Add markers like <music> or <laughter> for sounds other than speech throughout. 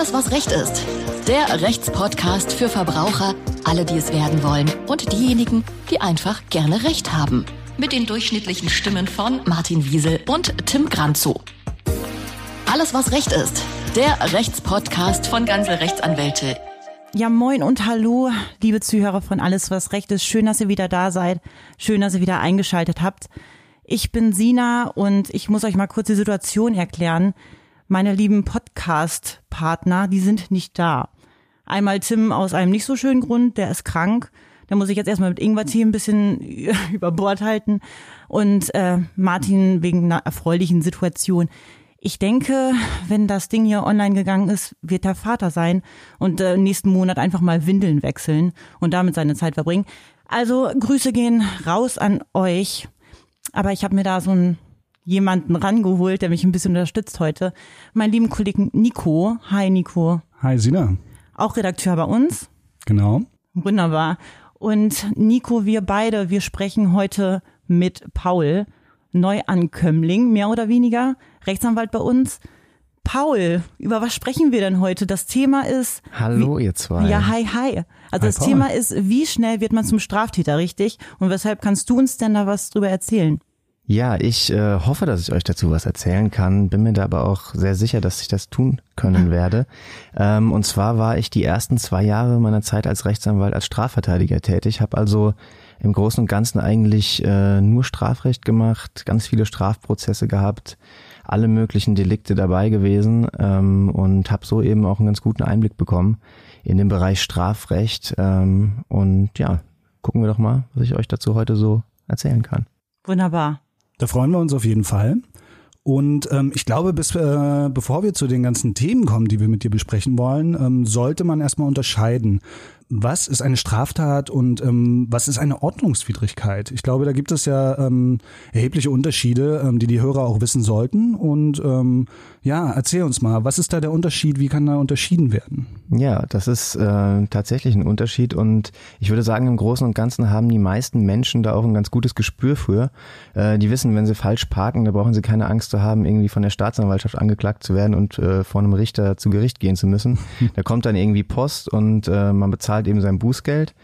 Alles, was Recht ist. Der Rechtspodcast für Verbraucher, alle, die es werden wollen und diejenigen, die einfach gerne Recht haben. Mit den durchschnittlichen Stimmen von Martin Wiesel und Tim Granzow. Alles, was Recht ist. Der Rechtspodcast von Ganze Rechtsanwälte. Ja, moin und hallo, liebe Zuhörer von Alles, was Recht ist. Schön, dass ihr wieder da seid. Schön, dass ihr wieder eingeschaltet habt. Ich bin Sina und ich muss euch mal kurz die Situation erklären. Meine lieben Podcast-Partner, die sind nicht da. Einmal Tim aus einem nicht so schönen Grund, der ist krank. Da muss ich jetzt erstmal mit Ingwer-Tee ein bisschen <laughs> über Bord halten. Und äh, Martin wegen einer erfreulichen Situation. Ich denke, wenn das Ding hier online gegangen ist, wird der Vater sein und äh, nächsten Monat einfach mal Windeln wechseln und damit seine Zeit verbringen. Also Grüße gehen raus an euch. Aber ich habe mir da so einen jemanden rangeholt, der mich ein bisschen unterstützt heute. Meinen lieben Kollegen Nico. Hi Nico. Hi Sina. Auch Redakteur bei uns. Genau. Wunderbar. Und Nico, wir beide, wir sprechen heute mit Paul, Neuankömmling, mehr oder weniger, Rechtsanwalt bei uns. Paul, über was sprechen wir denn heute? Das Thema ist. Hallo, wie, ihr zwei. Ja, hi, hi. Also Hi, das Paul. Thema ist, wie schnell wird man zum Straftäter, richtig? Und weshalb kannst du uns denn da was drüber erzählen? Ja, ich äh, hoffe, dass ich euch dazu was erzählen kann, bin mir da aber auch sehr sicher, dass ich das tun können <laughs> werde. Ähm, und zwar war ich die ersten zwei Jahre meiner Zeit als Rechtsanwalt als Strafverteidiger tätig, habe also im Großen und Ganzen eigentlich äh, nur Strafrecht gemacht, ganz viele Strafprozesse gehabt, alle möglichen Delikte dabei gewesen ähm, und habe so eben auch einen ganz guten Einblick bekommen in den Bereich Strafrecht. Ähm, und ja, gucken wir doch mal, was ich euch dazu heute so erzählen kann. Wunderbar. Da freuen wir uns auf jeden Fall. Und ähm, ich glaube, bis, äh, bevor wir zu den ganzen Themen kommen, die wir mit dir besprechen wollen, ähm, sollte man erstmal unterscheiden. Was ist eine Straftat und ähm, was ist eine Ordnungswidrigkeit? Ich glaube, da gibt es ja ähm, erhebliche Unterschiede, ähm, die die Hörer auch wissen sollten. Und ähm, ja, erzähl uns mal, was ist da der Unterschied? Wie kann da unterschieden werden? Ja, das ist äh, tatsächlich ein Unterschied und ich würde sagen, im Großen und Ganzen haben die meisten Menschen da auch ein ganz gutes Gespür für. Äh, die wissen, wenn sie falsch parken, da brauchen sie keine Angst zu haben, irgendwie von der Staatsanwaltschaft angeklagt zu werden und äh, vor einem Richter zu Gericht gehen zu müssen. <laughs> Da kommt dann irgendwie Post und äh, man bezahlt eben sein Bußgeld.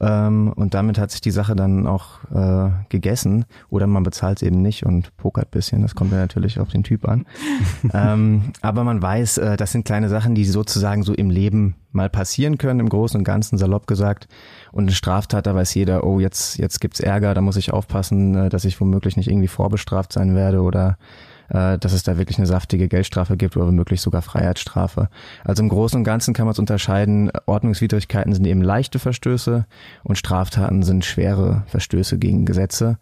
Ähm, und damit hat sich die Sache dann auch äh, gegessen oder man bezahlt es eben nicht und pokert bisschen. Das kommt ja natürlich auf den Typ an. <laughs> ähm, aber man weiß, äh, das sind kleine Sachen, die sozusagen so im Leben mal passieren können, im Großen und Ganzen, salopp gesagt. Und eine Straftat, da weiß jeder, oh, jetzt, jetzt gibt's Ärger, da muss ich aufpassen, äh, dass ich womöglich nicht irgendwie vorbestraft sein werde oder äh, dass es da wirklich eine saftige Geldstrafe gibt oder womöglich sogar Freiheitsstrafe. Also im Großen und Ganzen kann man es unterscheiden, Ordnungswidrigkeiten sind eben leichte Verstöße und Straftaten sind schwere Verstöße gegen Gesetze,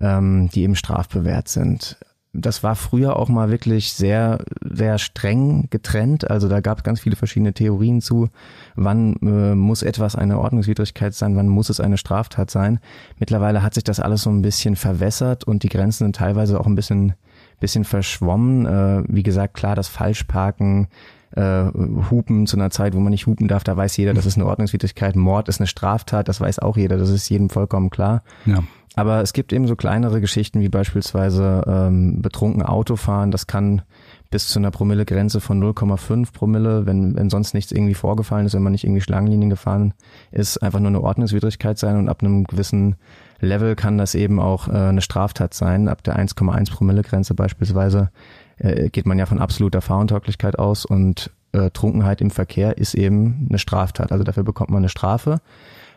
ähm, die eben strafbewehrt sind. Das war früher auch mal wirklich sehr, sehr streng getrennt. Also da gab es ganz viele verschiedene Theorien zu, wann äh, muss etwas eine Ordnungswidrigkeit sein, wann muss es eine Straftat sein. Mittlerweile hat sich das alles so ein bisschen verwässert und die Grenzen sind teilweise auch ein bisschen bisschen verschwommen. Äh, wie gesagt, klar, das Falschparken, äh, Hupen zu einer Zeit, wo man nicht hupen darf, da weiß jeder, das ist eine Ordnungswidrigkeit. Mord ist eine Straftat, das weiß auch jeder, das ist jedem vollkommen klar. Ja. Aber es gibt eben so kleinere Geschichten wie beispielsweise ähm, betrunken Autofahren. Das kann bis zu einer Promillegrenze von 0,5 Promille, wenn, wenn sonst nichts irgendwie vorgefallen ist, wenn man nicht irgendwie Schlangenlinien gefahren ist, einfach nur eine Ordnungswidrigkeit sein und ab einem gewissen Level kann das eben auch äh, eine Straftat sein. Ab der 1,1 Promille-Grenze beispielsweise äh, geht man ja von absoluter Fahruntauglichkeit aus und äh, Trunkenheit im Verkehr ist eben eine Straftat. Also dafür bekommt man eine Strafe.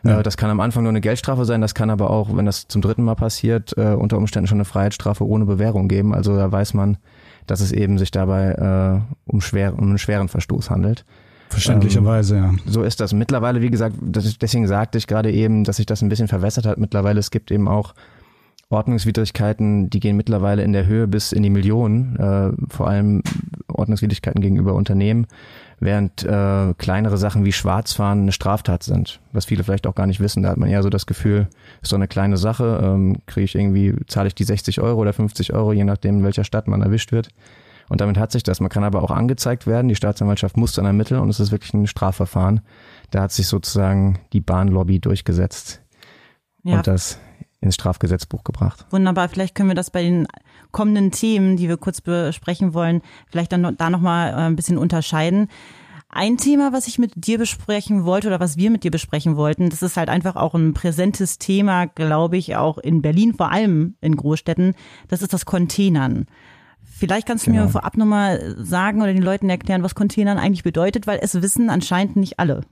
Ja. Äh, das kann am Anfang nur eine Geldstrafe sein, das kann aber auch, wenn das zum dritten Mal passiert, äh, unter Umständen schon eine Freiheitsstrafe ohne Bewährung geben. Also da weiß man, dass es eben sich dabei äh, um, schwer, um einen schweren Verstoß handelt. Verständlicherweise, ja. So ist das. Mittlerweile, wie gesagt, ist, deswegen sagte ich gerade eben, dass sich das ein bisschen verwässert hat. Mittlerweile, es gibt eben auch Ordnungswidrigkeiten, die gehen mittlerweile in der Höhe bis in die Millionen, äh, vor allem Ordnungswidrigkeiten gegenüber Unternehmen, während äh, kleinere Sachen wie Schwarzfahren eine Straftat sind, was viele vielleicht auch gar nicht wissen. Da hat man eher so das Gefühl, ist doch eine kleine Sache, ähm, kriege ich irgendwie, zahle ich die 60 Euro oder 50 Euro, je nachdem, in welcher Stadt man erwischt wird. Und damit hat sich das. Man kann aber auch angezeigt werden. Die Staatsanwaltschaft muss dann ermitteln und es ist wirklich ein Strafverfahren. Da hat sich sozusagen die Bahnlobby durchgesetzt Ja, und das ins Strafgesetzbuch gebracht. wunderbar. Vielleicht können wir das bei den kommenden Themen, die wir kurz besprechen wollen, vielleicht dann noch, da nochmal äh, ein bisschen unterscheiden. Ein Thema, was ich mit dir besprechen wollte oder was wir mit dir besprechen wollten, das ist halt einfach auch ein präsentes Thema, glaube ich, auch in Berlin, vor allem in Großstädten, das ist das Containern. Vielleicht kannst du genau. mir vorab nochmal sagen oder den Leuten erklären, was Containern eigentlich bedeutet, weil es wissen anscheinend nicht alle.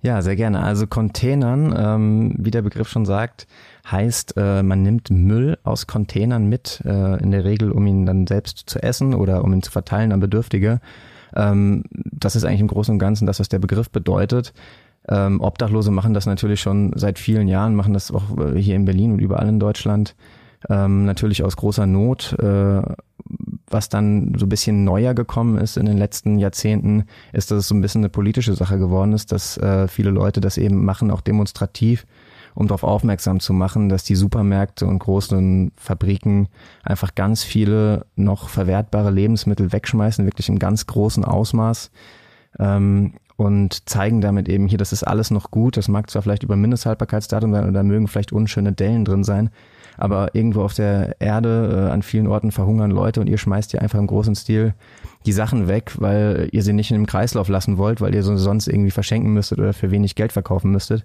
Ja, sehr gerne. Also Containern, ähm, wie der Begriff schon sagt, heißt, äh, man nimmt Müll aus Containern mit, äh, in der Regel, um ihn dann selbst zu essen oder um ihn zu verteilen an Bedürftige. Ähm, das ist eigentlich im Großen und Ganzen das, was der Begriff bedeutet. Ähm, Obdachlose machen das natürlich schon seit vielen Jahren, machen das auch äh, hier in Berlin und überall in Deutschland. Ähm, natürlich aus großer Not. Äh, was dann so ein bisschen neuer gekommen ist in den letzten Jahrzehnten, ist, dass es so ein bisschen eine politische Sache geworden ist, dass äh, viele Leute das eben machen, auch demonstrativ um darauf aufmerksam zu machen, dass die Supermärkte und großen Fabriken einfach ganz viele noch verwertbare Lebensmittel wegschmeißen, wirklich im ganz großen Ausmaß. Ähm, und zeigen damit eben hier, das ist alles noch gut. Das mag zwar vielleicht über Mindesthaltbarkeitsdatum sein oder mögen vielleicht unschöne Dellen drin sein, aber irgendwo auf der Erde äh, an vielen Orten verhungern Leute und ihr schmeißt ja einfach im großen Stil die Sachen weg, weil ihr sie nicht in dem Kreislauf lassen wollt, weil ihr sie sonst irgendwie verschenken müsstet oder für wenig Geld verkaufen müsstet,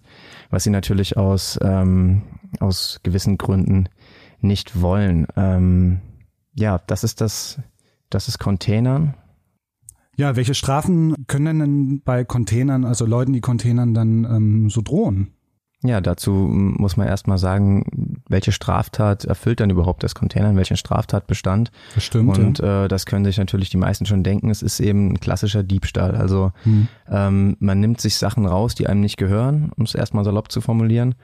was sie natürlich aus, ähm, aus gewissen Gründen nicht wollen. Ähm, ja, das ist das, das ist Containern. Ja, welche Strafen können denn bei Containern, also Leuten, die Containern dann ähm, so drohen? Ja, dazu muss man erstmal sagen, welche Straftat erfüllt dann überhaupt das Container, welchen Straftatbestand. Das stimmt. Und ja. äh, das können sich natürlich die meisten schon denken, es ist eben ein klassischer Diebstahl. Also hm. ähm, man nimmt sich Sachen raus, die einem nicht gehören, um es erstmal salopp zu formulieren,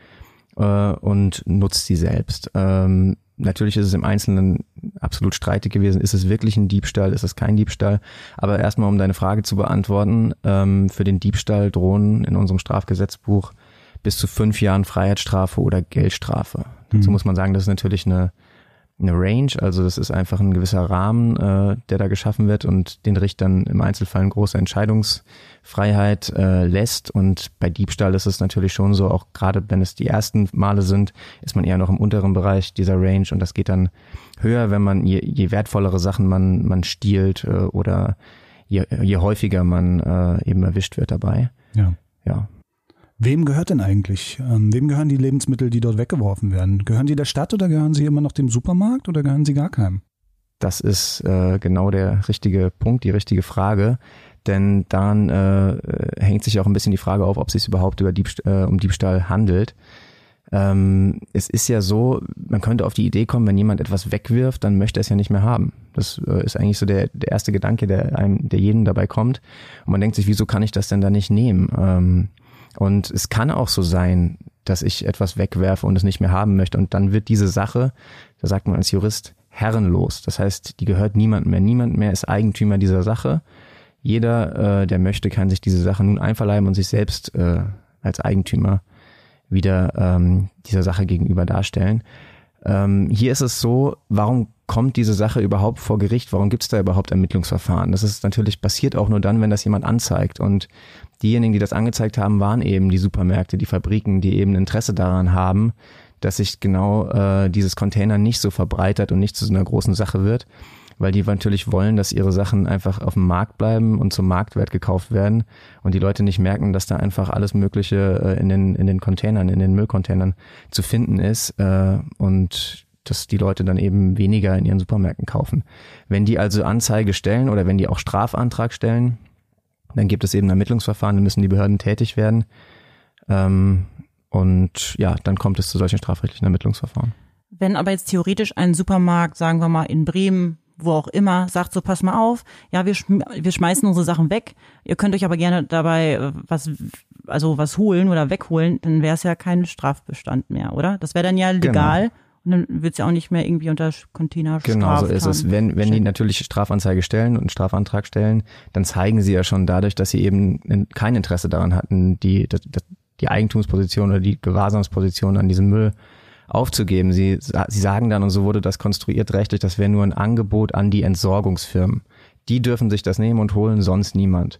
äh, und nutzt sie selbst. Ähm, natürlich ist es im Einzelnen absolut streitig gewesen. Ist es wirklich ein Diebstahl? Ist es kein Diebstahl? Aber erstmal, um deine Frage zu beantworten, ähm, für den Diebstahl drohen in unserem Strafgesetzbuch bis zu fünf Jahren Freiheitsstrafe oder Geldstrafe. Mhm. Dazu muss man sagen, das ist natürlich eine, eine Range, also das ist einfach ein gewisser Rahmen, äh, der da geschaffen wird und den Richtern im Einzelfall eine große Entscheidungsfreiheit äh, lässt. Und bei Diebstahl ist es natürlich schon so, auch gerade wenn es die ersten Male sind, ist man eher noch im unteren Bereich dieser Range und das geht dann höher, wenn man je, je wertvollere Sachen man, man stiehlt äh, oder je, je häufiger man äh, eben erwischt wird dabei. Ja. Ja. Wem gehört denn eigentlich? Ähm, wem gehören die Lebensmittel, die dort weggeworfen werden? Gehören die der Stadt oder gehören sie immer noch dem Supermarkt oder gehören sie gar keinem? Das ist äh, genau der richtige Punkt, die richtige Frage. Denn dann äh, hängt sich auch ein bisschen die Frage auf, ob es sich überhaupt über Diebst äh, um Diebstahl handelt. Ähm, es ist ja so, man könnte auf die Idee kommen, wenn jemand etwas wegwirft, dann möchte er es ja nicht mehr haben. Das äh, ist eigentlich so der, der erste Gedanke, der einem, der jedem dabei kommt. Und man denkt sich, wieso kann ich das denn da nicht nehmen? Ähm, und es kann auch so sein, dass ich etwas wegwerfe und es nicht mehr haben möchte. Und dann wird diese Sache, da sagt man als Jurist, herrenlos. Das heißt, die gehört niemandem mehr. Niemand mehr ist Eigentümer dieser Sache. Jeder, äh, der möchte, kann sich diese Sache nun einverleiben und sich selbst äh, als Eigentümer wieder ähm, dieser Sache gegenüber darstellen. Ähm, hier ist es so, warum kommt diese Sache überhaupt vor Gericht? Warum gibt es da überhaupt Ermittlungsverfahren? Das ist natürlich passiert auch nur dann, wenn das jemand anzeigt. Und diejenigen, die das angezeigt haben, waren eben die Supermärkte, die Fabriken, die eben Interesse daran haben, dass sich genau äh, dieses Container nicht so verbreitert und nicht zu so einer großen Sache wird, weil die natürlich wollen, dass ihre Sachen einfach auf dem Markt bleiben und zum Marktwert gekauft werden und die Leute nicht merken, dass da einfach alles Mögliche äh, in den in den Containern, in den Müllcontainern zu finden ist äh, und dass die Leute dann eben weniger in ihren Supermärkten kaufen. Wenn die also Anzeige stellen oder wenn die auch Strafantrag stellen, dann gibt es eben ein Ermittlungsverfahren, dann müssen die Behörden tätig werden. Ähm, und ja, dann kommt es zu solchen strafrechtlichen Ermittlungsverfahren. Wenn aber jetzt theoretisch ein Supermarkt, sagen wir mal in Bremen, wo auch immer, sagt so, pass mal auf, ja, wir, schm wir schmeißen unsere Sachen weg, ihr könnt euch aber gerne dabei äh, was, also was holen oder wegholen, dann wäre es ja kein Strafbestand mehr, oder? Das wäre dann ja legal. Genau. Und dann wird es ja auch nicht mehr irgendwie unter Container Genau so ist es. Wenn, wenn die natürlich Strafanzeige stellen und einen Strafantrag stellen, dann zeigen sie ja schon dadurch, dass sie eben kein Interesse daran hatten, die, die, die Eigentumsposition oder die Gewahrsamsposition an diesem Müll aufzugeben. Sie, sie sagen dann, und so wurde das konstruiert rechtlich, das wäre nur ein Angebot an die Entsorgungsfirmen. Die dürfen sich das nehmen und holen, sonst niemand.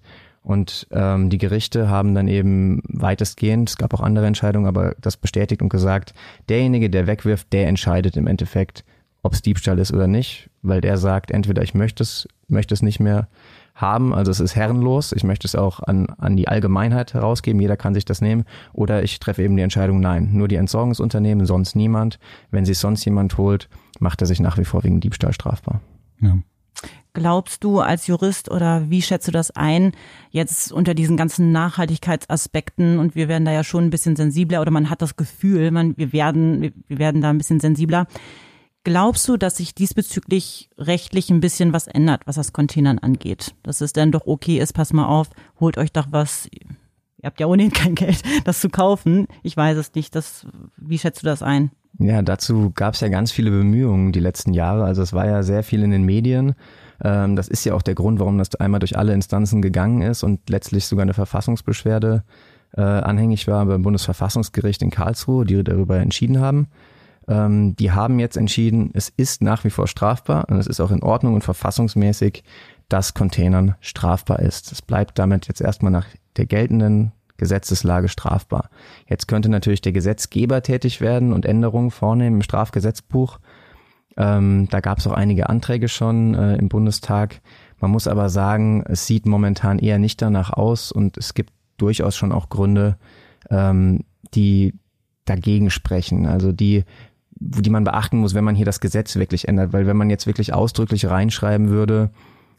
Und ähm, die Gerichte haben dann eben weitestgehend, es gab auch andere Entscheidungen, aber das bestätigt und gesagt, derjenige, der wegwirft, der entscheidet im Endeffekt, ob es Diebstahl ist oder nicht, weil der sagt, entweder ich möchte es, möchte es nicht mehr haben. Also es ist herrenlos. Ich möchte es auch an, an die Allgemeinheit herausgeben. Jeder kann sich das nehmen. Oder ich treffe eben die Entscheidung, nein, nur die Entsorgungsunternehmen, sonst niemand. Wenn sich sonst jemand holt, macht er sich nach wie vor wegen Diebstahl strafbar. Ja. Glaubst du als Jurist oder wie schätzt du das ein, jetzt unter diesen ganzen Nachhaltigkeitsaspekten und wir werden da ja schon ein bisschen sensibler oder man hat das Gefühl, man, wir werden, wir werden da ein bisschen sensibler. Glaubst du, dass sich diesbezüglich rechtlich ein bisschen was ändert, was das Containern angeht? Dass es dann doch okay ist, pass mal auf, holt euch doch was. Ihr habt ja ohnehin kein Geld, <laughs> das zu kaufen. Ich weiß es nicht. Das, wie schätzt du das ein? Ja, dazu gab es ja ganz viele Bemühungen die letzten Jahre. Also es war ja sehr viel in den Medien. Ähm, das ist ja auch der Grund, warum das einmal durch alle Instanzen gegangen ist und letztlich sogar eine Verfassungsbeschwerde äh, anhängig war beim Bundesverfassungsgericht in Karlsruhe, die darüber entschieden haben. Ähm, die haben jetzt entschieden, es ist nach wie vor strafbar und es ist auch in Ordnung und verfassungsmäßig, dass Containern strafbar ist. Es bleibt damit jetzt erstmal nach der geltenden Gesetzeslage strafbar. Jetzt könnte natürlich der Gesetzgeber tätig werden und Änderungen vornehmen im Strafgesetzbuch. Ähm, da gab es auch einige Anträge schon äh, im Bundestag. Man muss aber sagen, es sieht momentan eher nicht danach aus und es gibt durchaus schon auch Gründe, ähm, die dagegen sprechen. Also die die man beachten muss, wenn man hier das Gesetz wirklich ändert. Weil wenn man jetzt wirklich ausdrücklich reinschreiben würde,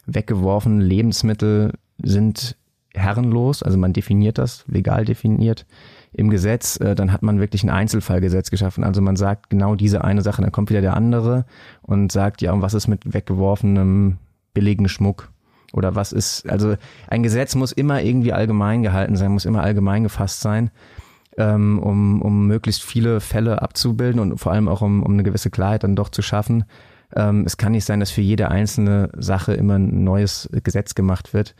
weggeworfene Lebensmittel sind herrenlos, also man definiert das, legal definiert im Gesetz, äh, dann hat man wirklich ein Einzelfallgesetz geschaffen. Also man sagt genau diese eine Sache, dann kommt wieder der andere und sagt, ja, und was ist mit weggeworfenem billigen Schmuck? Oder was ist, also ein Gesetz muss immer irgendwie allgemein gehalten sein, muss immer allgemein gefasst sein ähm, um, um möglichst viele Fälle abzubilden und vor allem auch um, um eine gewisse Klarheit dann doch zu schaffen. Ähm, es kann nicht sein, dass für jede einzelne Sache immer ein neues Gesetz gemacht wird.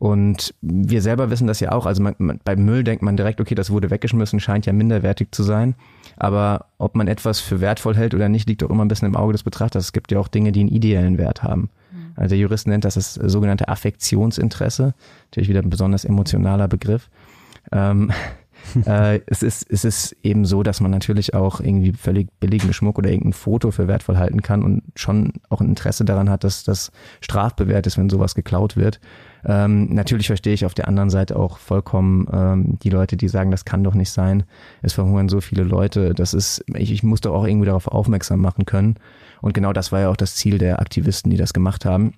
Und wir selber wissen das ja auch. Also man, man, beim Müll denkt man direkt, okay, das wurde weggeschmissen, scheint ja minderwertig zu sein. Aber ob man etwas für wertvoll hält oder nicht, liegt auch immer ein bisschen im Auge des Betrachters. Es gibt ja auch Dinge, die einen ideellen Wert haben. Mhm. Also der Jurist nennt das das sogenannte Affektionsinteresse. Natürlich wieder ein besonders emotionaler Begriff. Ähm, <laughs> äh, es, ist, es ist eben so, dass man natürlich auch irgendwie völlig billigen Schmuck oder irgendein Foto für wertvoll halten kann und schon auch ein Interesse daran hat, dass das strafbewehrt ist, wenn sowas geklaut wird. Ähm, natürlich verstehe ich auf der anderen Seite auch vollkommen ähm, die Leute, die sagen, das kann doch nicht sein. Es verhungern so viele Leute. Das ist, ich, ich muss doch auch irgendwie darauf aufmerksam machen können. Und genau das war ja auch das Ziel der Aktivisten, die das gemacht haben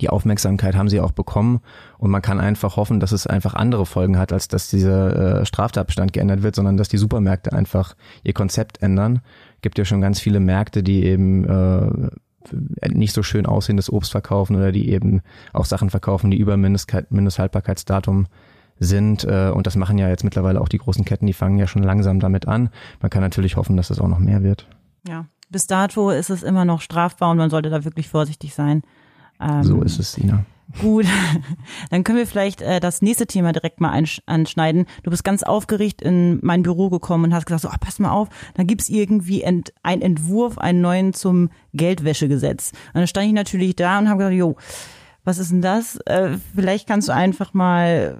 die Aufmerksamkeit haben sie auch bekommen und man kann einfach hoffen, dass es einfach andere Folgen hat, als dass dieser äh, Straftatbestand geändert wird, sondern dass die Supermärkte einfach ihr Konzept ändern. Gibt ja schon ganz viele Märkte, die eben äh, nicht so schön aussehendes Obst verkaufen oder die eben auch Sachen verkaufen, die über Mindesthaltbarkeitsdatum sind. Äh, und das machen ja jetzt mittlerweile auch die großen Ketten, die fangen ja schon langsam damit an. Man kann natürlich hoffen, dass es auch noch mehr wird. Ja, bis dato ist es immer noch strafbar und man sollte da wirklich vorsichtig sein. Ähm, so ist es, Sina. Gut, <laughs> dann können wir vielleicht äh, das nächste Thema direkt mal anschneiden. Du bist ganz aufgeregt in mein Büro gekommen und hast gesagt, so, oh, pass mal auf, da gibt's irgendwie ent, einen Entwurf, einen neuen zum Geldwäschegesetz. Und dann stand ich natürlich da und habe gesagt, jo, was ist denn das? Äh, vielleicht kannst du einfach mal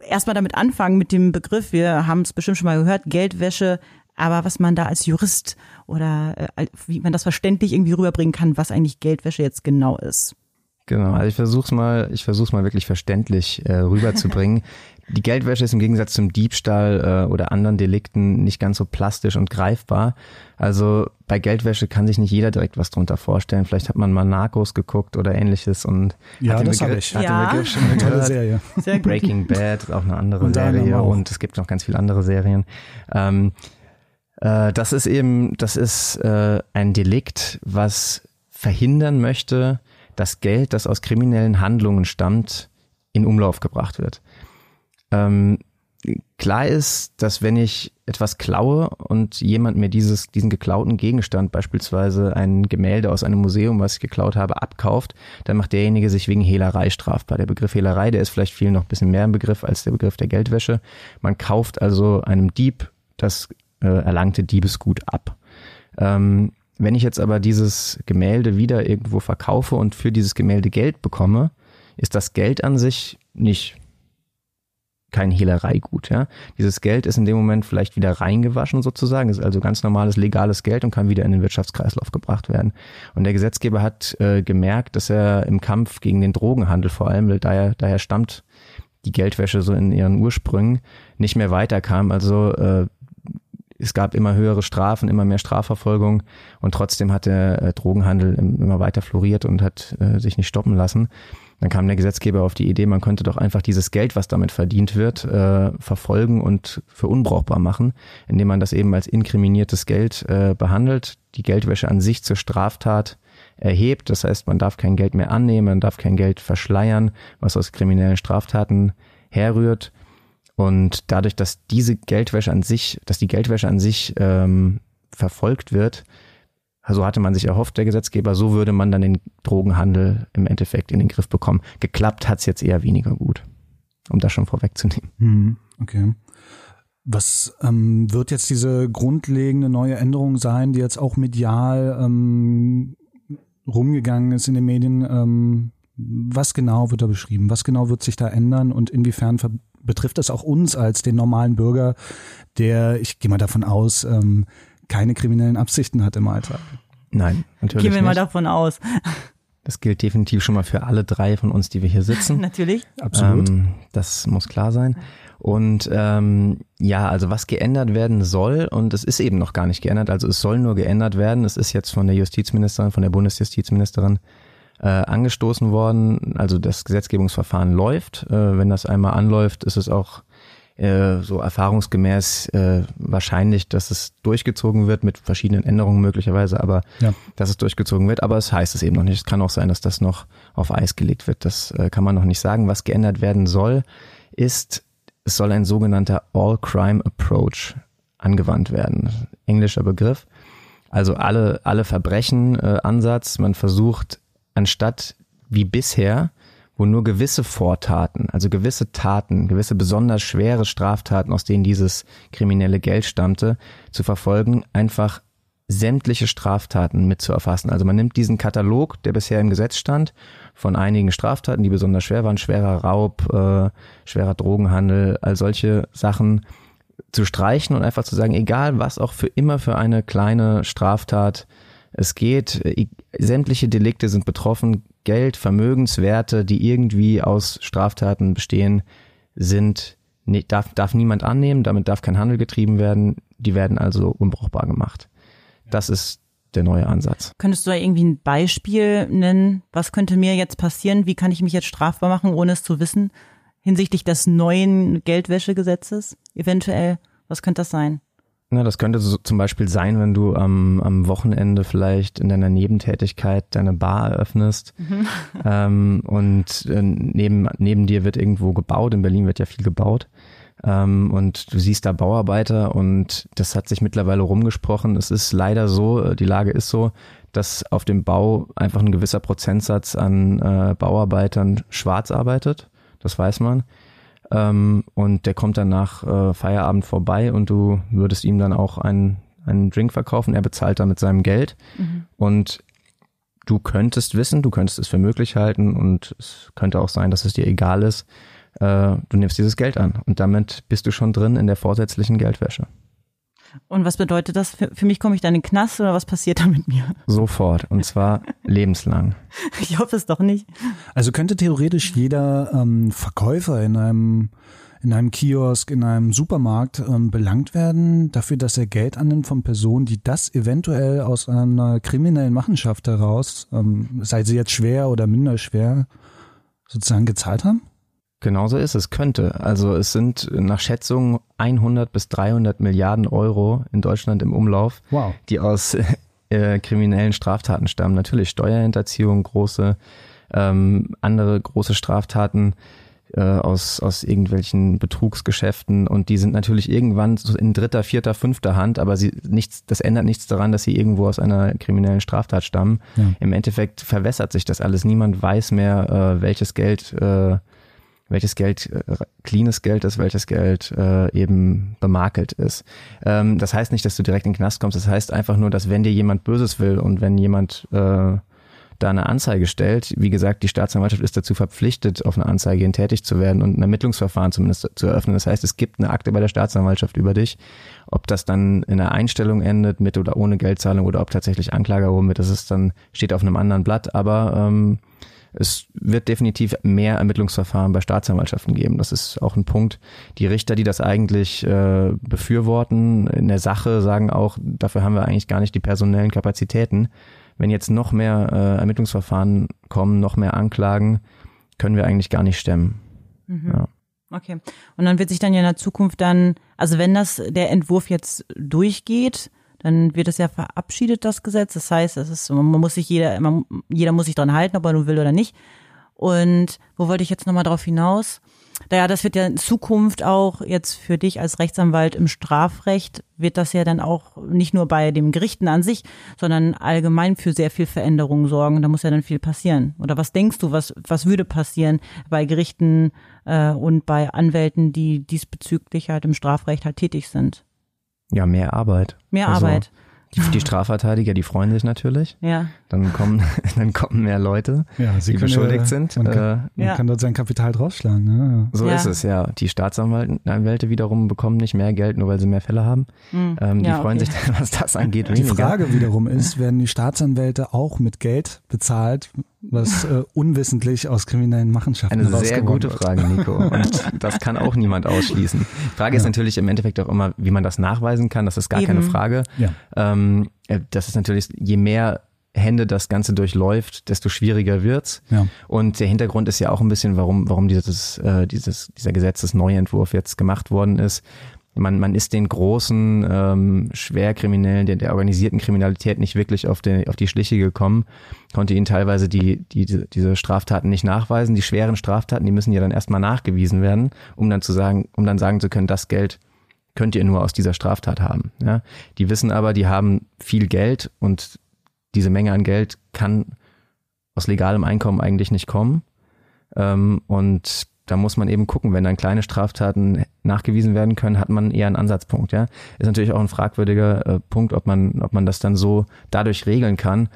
erstmal damit anfangen mit dem Begriff. Wir haben es bestimmt schon mal gehört, Geldwäsche, aber was man da als Jurist oder äh, wie man das verständlich irgendwie rüberbringen kann, was eigentlich Geldwäsche jetzt genau ist. Genau, also ich versuch's mal, ich versuch's mal wirklich verständlich äh, rüberzubringen. <laughs> Die Geldwäsche ist im Gegensatz zum Diebstahl äh, oder anderen Delikten nicht ganz so plastisch und greifbar. Also bei Geldwäsche kann sich nicht jeder direkt was drunter vorstellen. Vielleicht hat man mal Narcos geguckt oder ähnliches und ja, hat das habe ich. Hat ja. den Begriff schon eine tolle Serie. Breaking Bad ist auch eine andere und Serie und es gibt noch ganz viele andere Serien. Ähm, äh, das ist eben, das ist äh, ein Delikt, was verhindern möchte, dass Geld, das aus kriminellen Handlungen stammt, in Umlauf gebracht wird. Ähm, klar ist, dass wenn ich etwas klaue und jemand mir dieses, diesen geklauten Gegenstand, beispielsweise ein Gemälde aus einem Museum, was ich geklaut habe, abkauft, dann macht derjenige sich wegen Hehlerei strafbar. Der Begriff Hehlerei, der ist vielleicht viel noch ein bisschen mehr ein Begriff als der Begriff der Geldwäsche. Man kauft also einem Dieb das äh, erlangte Diebesgut ab. Ähm, wenn ich jetzt aber dieses Gemälde wieder irgendwo verkaufe und für dieses Gemälde Geld bekomme, ist das Geld an sich nicht kein Hehlereigut. Ja? Dieses Geld ist in dem Moment vielleicht wieder reingewaschen sozusagen, ist also ganz normales legales Geld und kann wieder in den Wirtschaftskreislauf gebracht werden. Und der Gesetzgeber hat äh, gemerkt, dass er im Kampf gegen den Drogenhandel vor allem, weil daher, daher stammt die Geldwäsche so in ihren Ursprüngen, nicht mehr weiterkam. Also äh, es gab immer höhere Strafen, immer mehr Strafverfolgung und trotzdem hat der äh, Drogenhandel immer weiter floriert und hat äh, sich nicht stoppen lassen. Dann kam der Gesetzgeber auf die Idee, man könnte doch einfach dieses Geld, was damit verdient wird, äh, verfolgen und für unbrauchbar machen, indem man das eben als inkriminiertes Geld behandelt, die Geldwäsche an sich zur Straftat erhebt. Das heißt, man darf kein Geld mehr annehmen, man darf kein Geld verschleiern, was aus kriminellen Straftaten herrührt. Und dadurch, dass diese Geldwäsche an sich, dass die Geldwäsche an sich ähm, verfolgt wird, so hatte man sich erhofft, der Gesetzgeber, so würde man dann den Drogenhandel im Endeffekt in den Griff bekommen. Geklappt hat's jetzt eher weniger gut, um das schon vorwegzunehmen. Hm, okay. Was ähm, wird jetzt diese grundlegende neue Änderung sein, die jetzt auch medial ähm, rumgegangen ist in den Medien? Ähm, was genau wird da beschrieben? Was genau wird sich da ändern und inwiefern betrifft das auch uns als den normalen Bürger, der, ich gehe mal davon aus, ähm, keine kriminellen Absichten hat im Alltag? Nein, natürlich. Gehen wir nicht. mal davon aus. Das gilt definitiv schon mal für alle drei von uns, die wir hier sitzen. <laughs> Natürlich. Absolut. Ähm, das muss klar sein. Und ähm, ja, also was geändert werden soll, und es ist eben noch gar nicht geändert, also es soll nur geändert werden. Es ist jetzt von der Justizministerin, von der Bundesjustizministerin äh, angestoßen worden. Also das Gesetzgebungsverfahren läuft. Äh, wenn das einmal anläuft, ist es auch äh, so erfahrungsgemäß äh, wahrscheinlich, dass es durchgezogen wird mit verschiedenen Änderungen möglicherweise, aber Ja. dass es durchgezogen wird. Aber es heißt es eben noch nicht. Es kann auch sein, dass das noch auf Eis gelegt wird. Das äh, kann man noch nicht sagen. Was geändert werden soll, ist, es soll ein sogenannter All-Crime-Approach angewandt werden. Englischer Begriff. Also alle, alle Verbrechen äh, Ansatz. Man versucht, anstatt wie bisher, wo nur gewisse Vortaten, also gewisse Taten, gewisse besonders schwere Straftaten, aus denen dieses kriminelle Geld stammte, zu verfolgen, einfach sämtliche Straftaten mit zu erfassen. Also man nimmt diesen Katalog, der bisher im Gesetz stand, von einigen Straftaten, die besonders schwer waren, schwerer Raub, äh, schwerer Drogenhandel, all solche Sachen zu streichen und einfach zu sagen, egal was auch für immer für eine kleine Straftat es geht, äh, sämtliche Delikte sind betroffen, Geld, Vermögenswerte, die irgendwie aus Straftaten bestehen, sind darf, darf niemand annehmen, damit darf kein Handel getrieben werden, die werden also unbrauchbar gemacht. Das ist der neue Ansatz. Könntest du da irgendwie ein Beispiel nennen? Was könnte mir jetzt passieren? Wie kann ich mich jetzt strafbar machen, ohne es zu wissen? Hinsichtlich des neuen Geldwäschegesetzes? Eventuell. Was könnte das sein? Na, das könnte so zum Beispiel sein, wenn du am, am Wochenende vielleicht in deiner Nebentätigkeit deine Bar eröffnest <laughs> ähm, und äh, neben, neben dir wird irgendwo gebaut. In Berlin wird ja viel gebaut. Ähm, und du siehst da Bauarbeiter und das hat sich mittlerweile rumgesprochen. Es ist leider so, äh, die Lage ist so, dass auf dem Bau einfach ein gewisser Prozentsatz an äh, Bauarbeitern schwarz arbeitet. Das weiß man. Ähm, und der kommt dann nach äh, Feierabend vorbei und du würdest ihm dann auch einen, einen Drink verkaufen. Er bezahlt dann mit seinem Geld. Und du könntest wissen, du könntest es für möglich halten und es könnte auch sein, dass es dir egal ist. Äh, du nimmst dieses Geld an und damit bist du schon drin in der vorsätzlichen Geldwäsche. Und was bedeutet das? Für, für mich komme ich dann in den Knast oder was passiert da mit mir? Sofort und zwar <laughs> lebenslang. Ich hoffe es doch nicht. Also könnte theoretisch jeder ähm, Verkäufer in einem in einem Kiosk, in einem Supermarkt ähm, belangt werden dafür, dass er Geld annimmt von Personen, die das eventuell aus einer kriminellen Machenschaft heraus, ähm, sei sie jetzt schwer oder minder schwer, sozusagen gezahlt haben? Genauso ist es, könnte. Also es sind nach Schätzungen 100 bis 300 Milliarden Euro in Deutschland im Umlauf, Wow. die aus äh, kriminellen Straftaten stammen. Natürlich Steuerhinterziehung, große, ähm, andere große Straftaten äh, aus, aus irgendwelchen Betrugsgeschäften und die sind natürlich irgendwann in dritter, vierter, fünfter Hand, aber sie nichts, das ändert nichts daran, dass sie irgendwo aus einer kriminellen Straftat stammen. Ja. Im Endeffekt verwässert sich das alles. Niemand weiß mehr, äh, welches Geld äh, welches Geld äh, cleanes Geld ist, welches Geld äh, eben bemakelt ist. Ähm, das heißt nicht, dass du direkt in den Knast kommst. Das heißt einfach nur, dass wenn dir jemand Böses will und wenn jemand äh, da eine Anzeige stellt. Wie gesagt, die Staatsanwaltschaft ist dazu verpflichtet, auf eine Anzeige hin tätig zu werden und ein Ermittlungsverfahren zumindest zu eröffnen. Das heißt, es gibt eine Akte bei der Staatsanwaltschaft über dich. Ob das dann in einer Einstellung endet, mit oder ohne Geldzahlung oder ob tatsächlich Anklage erhoben wird, das ist dann, steht auf einem anderen Blatt, aber ähm, es wird definitiv mehr Ermittlungsverfahren bei Staatsanwaltschaften geben. Das ist auch ein Punkt. Die Richter, die das eigentlich äh, befürworten, in der Sache sagen auch, dafür haben wir eigentlich gar nicht die personellen Kapazitäten. Wenn jetzt noch mehr äh, Ermittlungsverfahren kommen, noch mehr Anklagen, können wir eigentlich gar nicht stemmen. Mhm. Ja. Okay. Und dann wird sich dann ja in der Zukunft dann, also wenn das der Entwurf jetzt durchgeht, dann wird es ja verabschiedet, das Gesetz. Das heißt, es ist, man muss sich jeder, man, jeder muss sich dran halten, ob er nun will oder nicht. Und wo wollte ich jetzt nochmal drauf hinaus? Naja, das wird ja in Zukunft auch jetzt für dich als Rechtsanwalt im Strafrecht, wird das ja dann auch nicht nur bei den Gerichten an sich, sondern allgemein für sehr viel Veränderung sorgen. Da muss ja dann viel passieren. Oder was denkst du, was, was würde passieren bei Gerichten äh, und bei Anwälten, die diesbezüglich halt im Strafrecht halt tätig sind? Ja, mehr Arbeit. Mehr also, Arbeit. Die, die, Strafverteidiger, die freuen sich natürlich. Ja. Dann kommen, <laughs> dann kommen mehr Leute, ja, die beschuldigt sind. Man, kann, äh, man kann dort sein Kapital draufschlagen. Ne? So ja. ist es, ja. Die Staatsanwälte wiederum bekommen nicht mehr Geld, nur weil sie mehr Fälle haben. Mhm. Ähm, die freuen okay. sich, <laughs> was das angeht. Die weniger. Frage wiederum ist, werden die Staatsanwälte auch mit Geld bezahlt, was <laughs> äh, unwissentlich aus kriminellen Machenschaften Eine sehr gute wird. Frage, Nico. Und das kann auch niemand ausschließen. Die Frage ja. ist natürlich im Endeffekt auch immer, wie man das nachweisen kann. Das ist gar Eben. keine Frage. Ja. Ähm, äh, das ist natürlich, je mehr Hände das Ganze durchläuft, desto schwieriger wird's. Ja. Und der Hintergrund ist ja auch ein bisschen, warum, warum dieses, äh, dieses, dieser Gesetzesneuentwurf jetzt gemacht worden ist man, man ist den großen ähm, Schwerkriminellen, der, der organisierten Kriminalität nicht wirklich auf, den, auf die Schliche gekommen, konnte ihnen teilweise die, die, diese Straftaten nicht nachweisen. Die schweren Straftaten, die müssen ja dann erstmal nachgewiesen werden, um dann zu sagen, um dann sagen zu können, das Geld könnt ihr nur aus dieser Straftat haben. Ja? Die wissen aber, die haben viel Geld und diese Menge an Geld kann aus legalem Einkommen eigentlich nicht kommen. Ähm, und da muss man eben gucken, wenn dann kleine Straftaten nachgewiesen werden können, hat man eher einen Ansatzpunkt, ja. Ist natürlich auch ein fragwürdiger äh, Punkt, ob man, ob man das dann so dadurch regeln kann.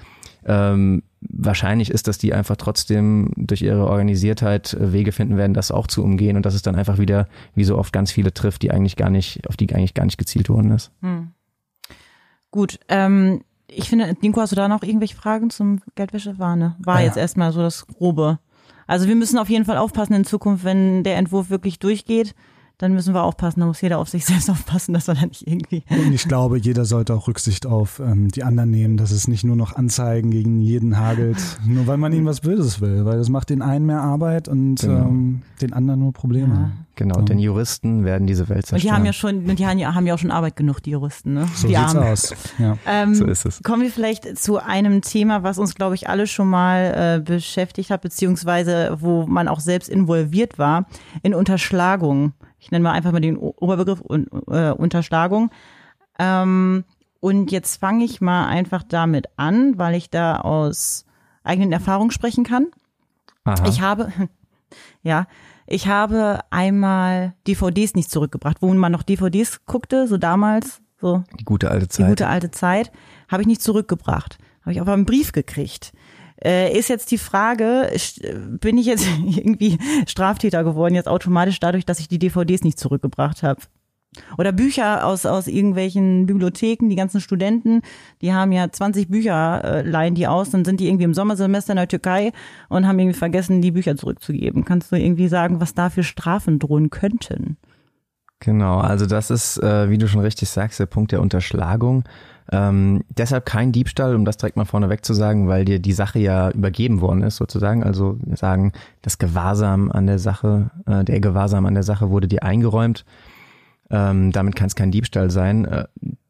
Ähm, wahrscheinlich ist, dass die einfach trotzdem durch ihre Organisiertheit äh, Wege finden werden, das auch zu umgehen und dass es dann einfach wieder, wie so oft, ganz viele trifft, die eigentlich gar nicht, auf die eigentlich gar nicht gezielt worden ist. Hm. Gut, ähm, ich finde, Nico, hast du da noch irgendwelche Fragen zum Geldwäsche? War, ne? War ja. jetzt erstmal so das Grobe. Also wir müssen auf jeden Fall aufpassen in Zukunft, wenn der Entwurf wirklich durchgeht, dann müssen wir aufpassen, da muss jeder auf sich <laughs> selbst aufpassen, dass er da nicht irgendwie. Und ich glaube, jeder sollte auch Rücksicht auf ähm, die anderen nehmen, dass es nicht nur noch Anzeigen gegen jeden hagelt, <laughs> nur weil man ihnen was Böses will, weil das macht den einen mehr Arbeit und genau. ähm, den anderen nur Probleme. Ja. Genau, denn Juristen werden diese Welt zerstören. Und die haben ja schon, die haben ja auch schon Arbeit genug, die Juristen, ne? So die sieht's Armen. aus. Ja. Ähm, so ist es. Kommen wir vielleicht zu einem Thema, was uns, glaube ich, alle schon mal äh, beschäftigt hat, beziehungsweise wo man auch selbst involviert war, in Unterschlagung ich nenne mal einfach mal den Oberbegriff äh, Unterschlagung. Ähm, und jetzt fange ich mal einfach damit an, weil ich da aus eigenen Erfahrungen sprechen kann. Aha. Ich habe, <laughs> ja, ich habe einmal DVDs nicht zurückgebracht, wo man noch DVDs guckte, so damals, so. Die gute alte Zeit. Die gute alte Zeit, habe ich nicht zurückgebracht. Habe ich auf einen Brief gekriegt. Äh, ist jetzt die Frage, bin ich jetzt <laughs> irgendwie Straftäter geworden, jetzt automatisch dadurch, dass ich die DVDs nicht zurückgebracht habe? Oder Bücher aus, aus irgendwelchen Bibliotheken, die ganzen Studenten, die haben ja 20 Bücher, äh, leihen die aus, dann sind die irgendwie im Sommersemester in der Türkei und haben irgendwie vergessen, die Bücher zurückzugeben. Kannst du irgendwie sagen, was da für Strafen drohen könnten? Genau, also das ist, äh, wie du schon richtig sagst, der Punkt der Unterschlagung. Ähm, deshalb kein Diebstahl, um das direkt mal vorneweg zu sagen, weil dir die Sache ja übergeben worden ist, sozusagen. Also sagen, das Gewahrsam an der Sache, äh, der Gewahrsam an der Sache wurde dir eingeräumt. Ähm, damit kann es kein Diebstahl sein. Äh,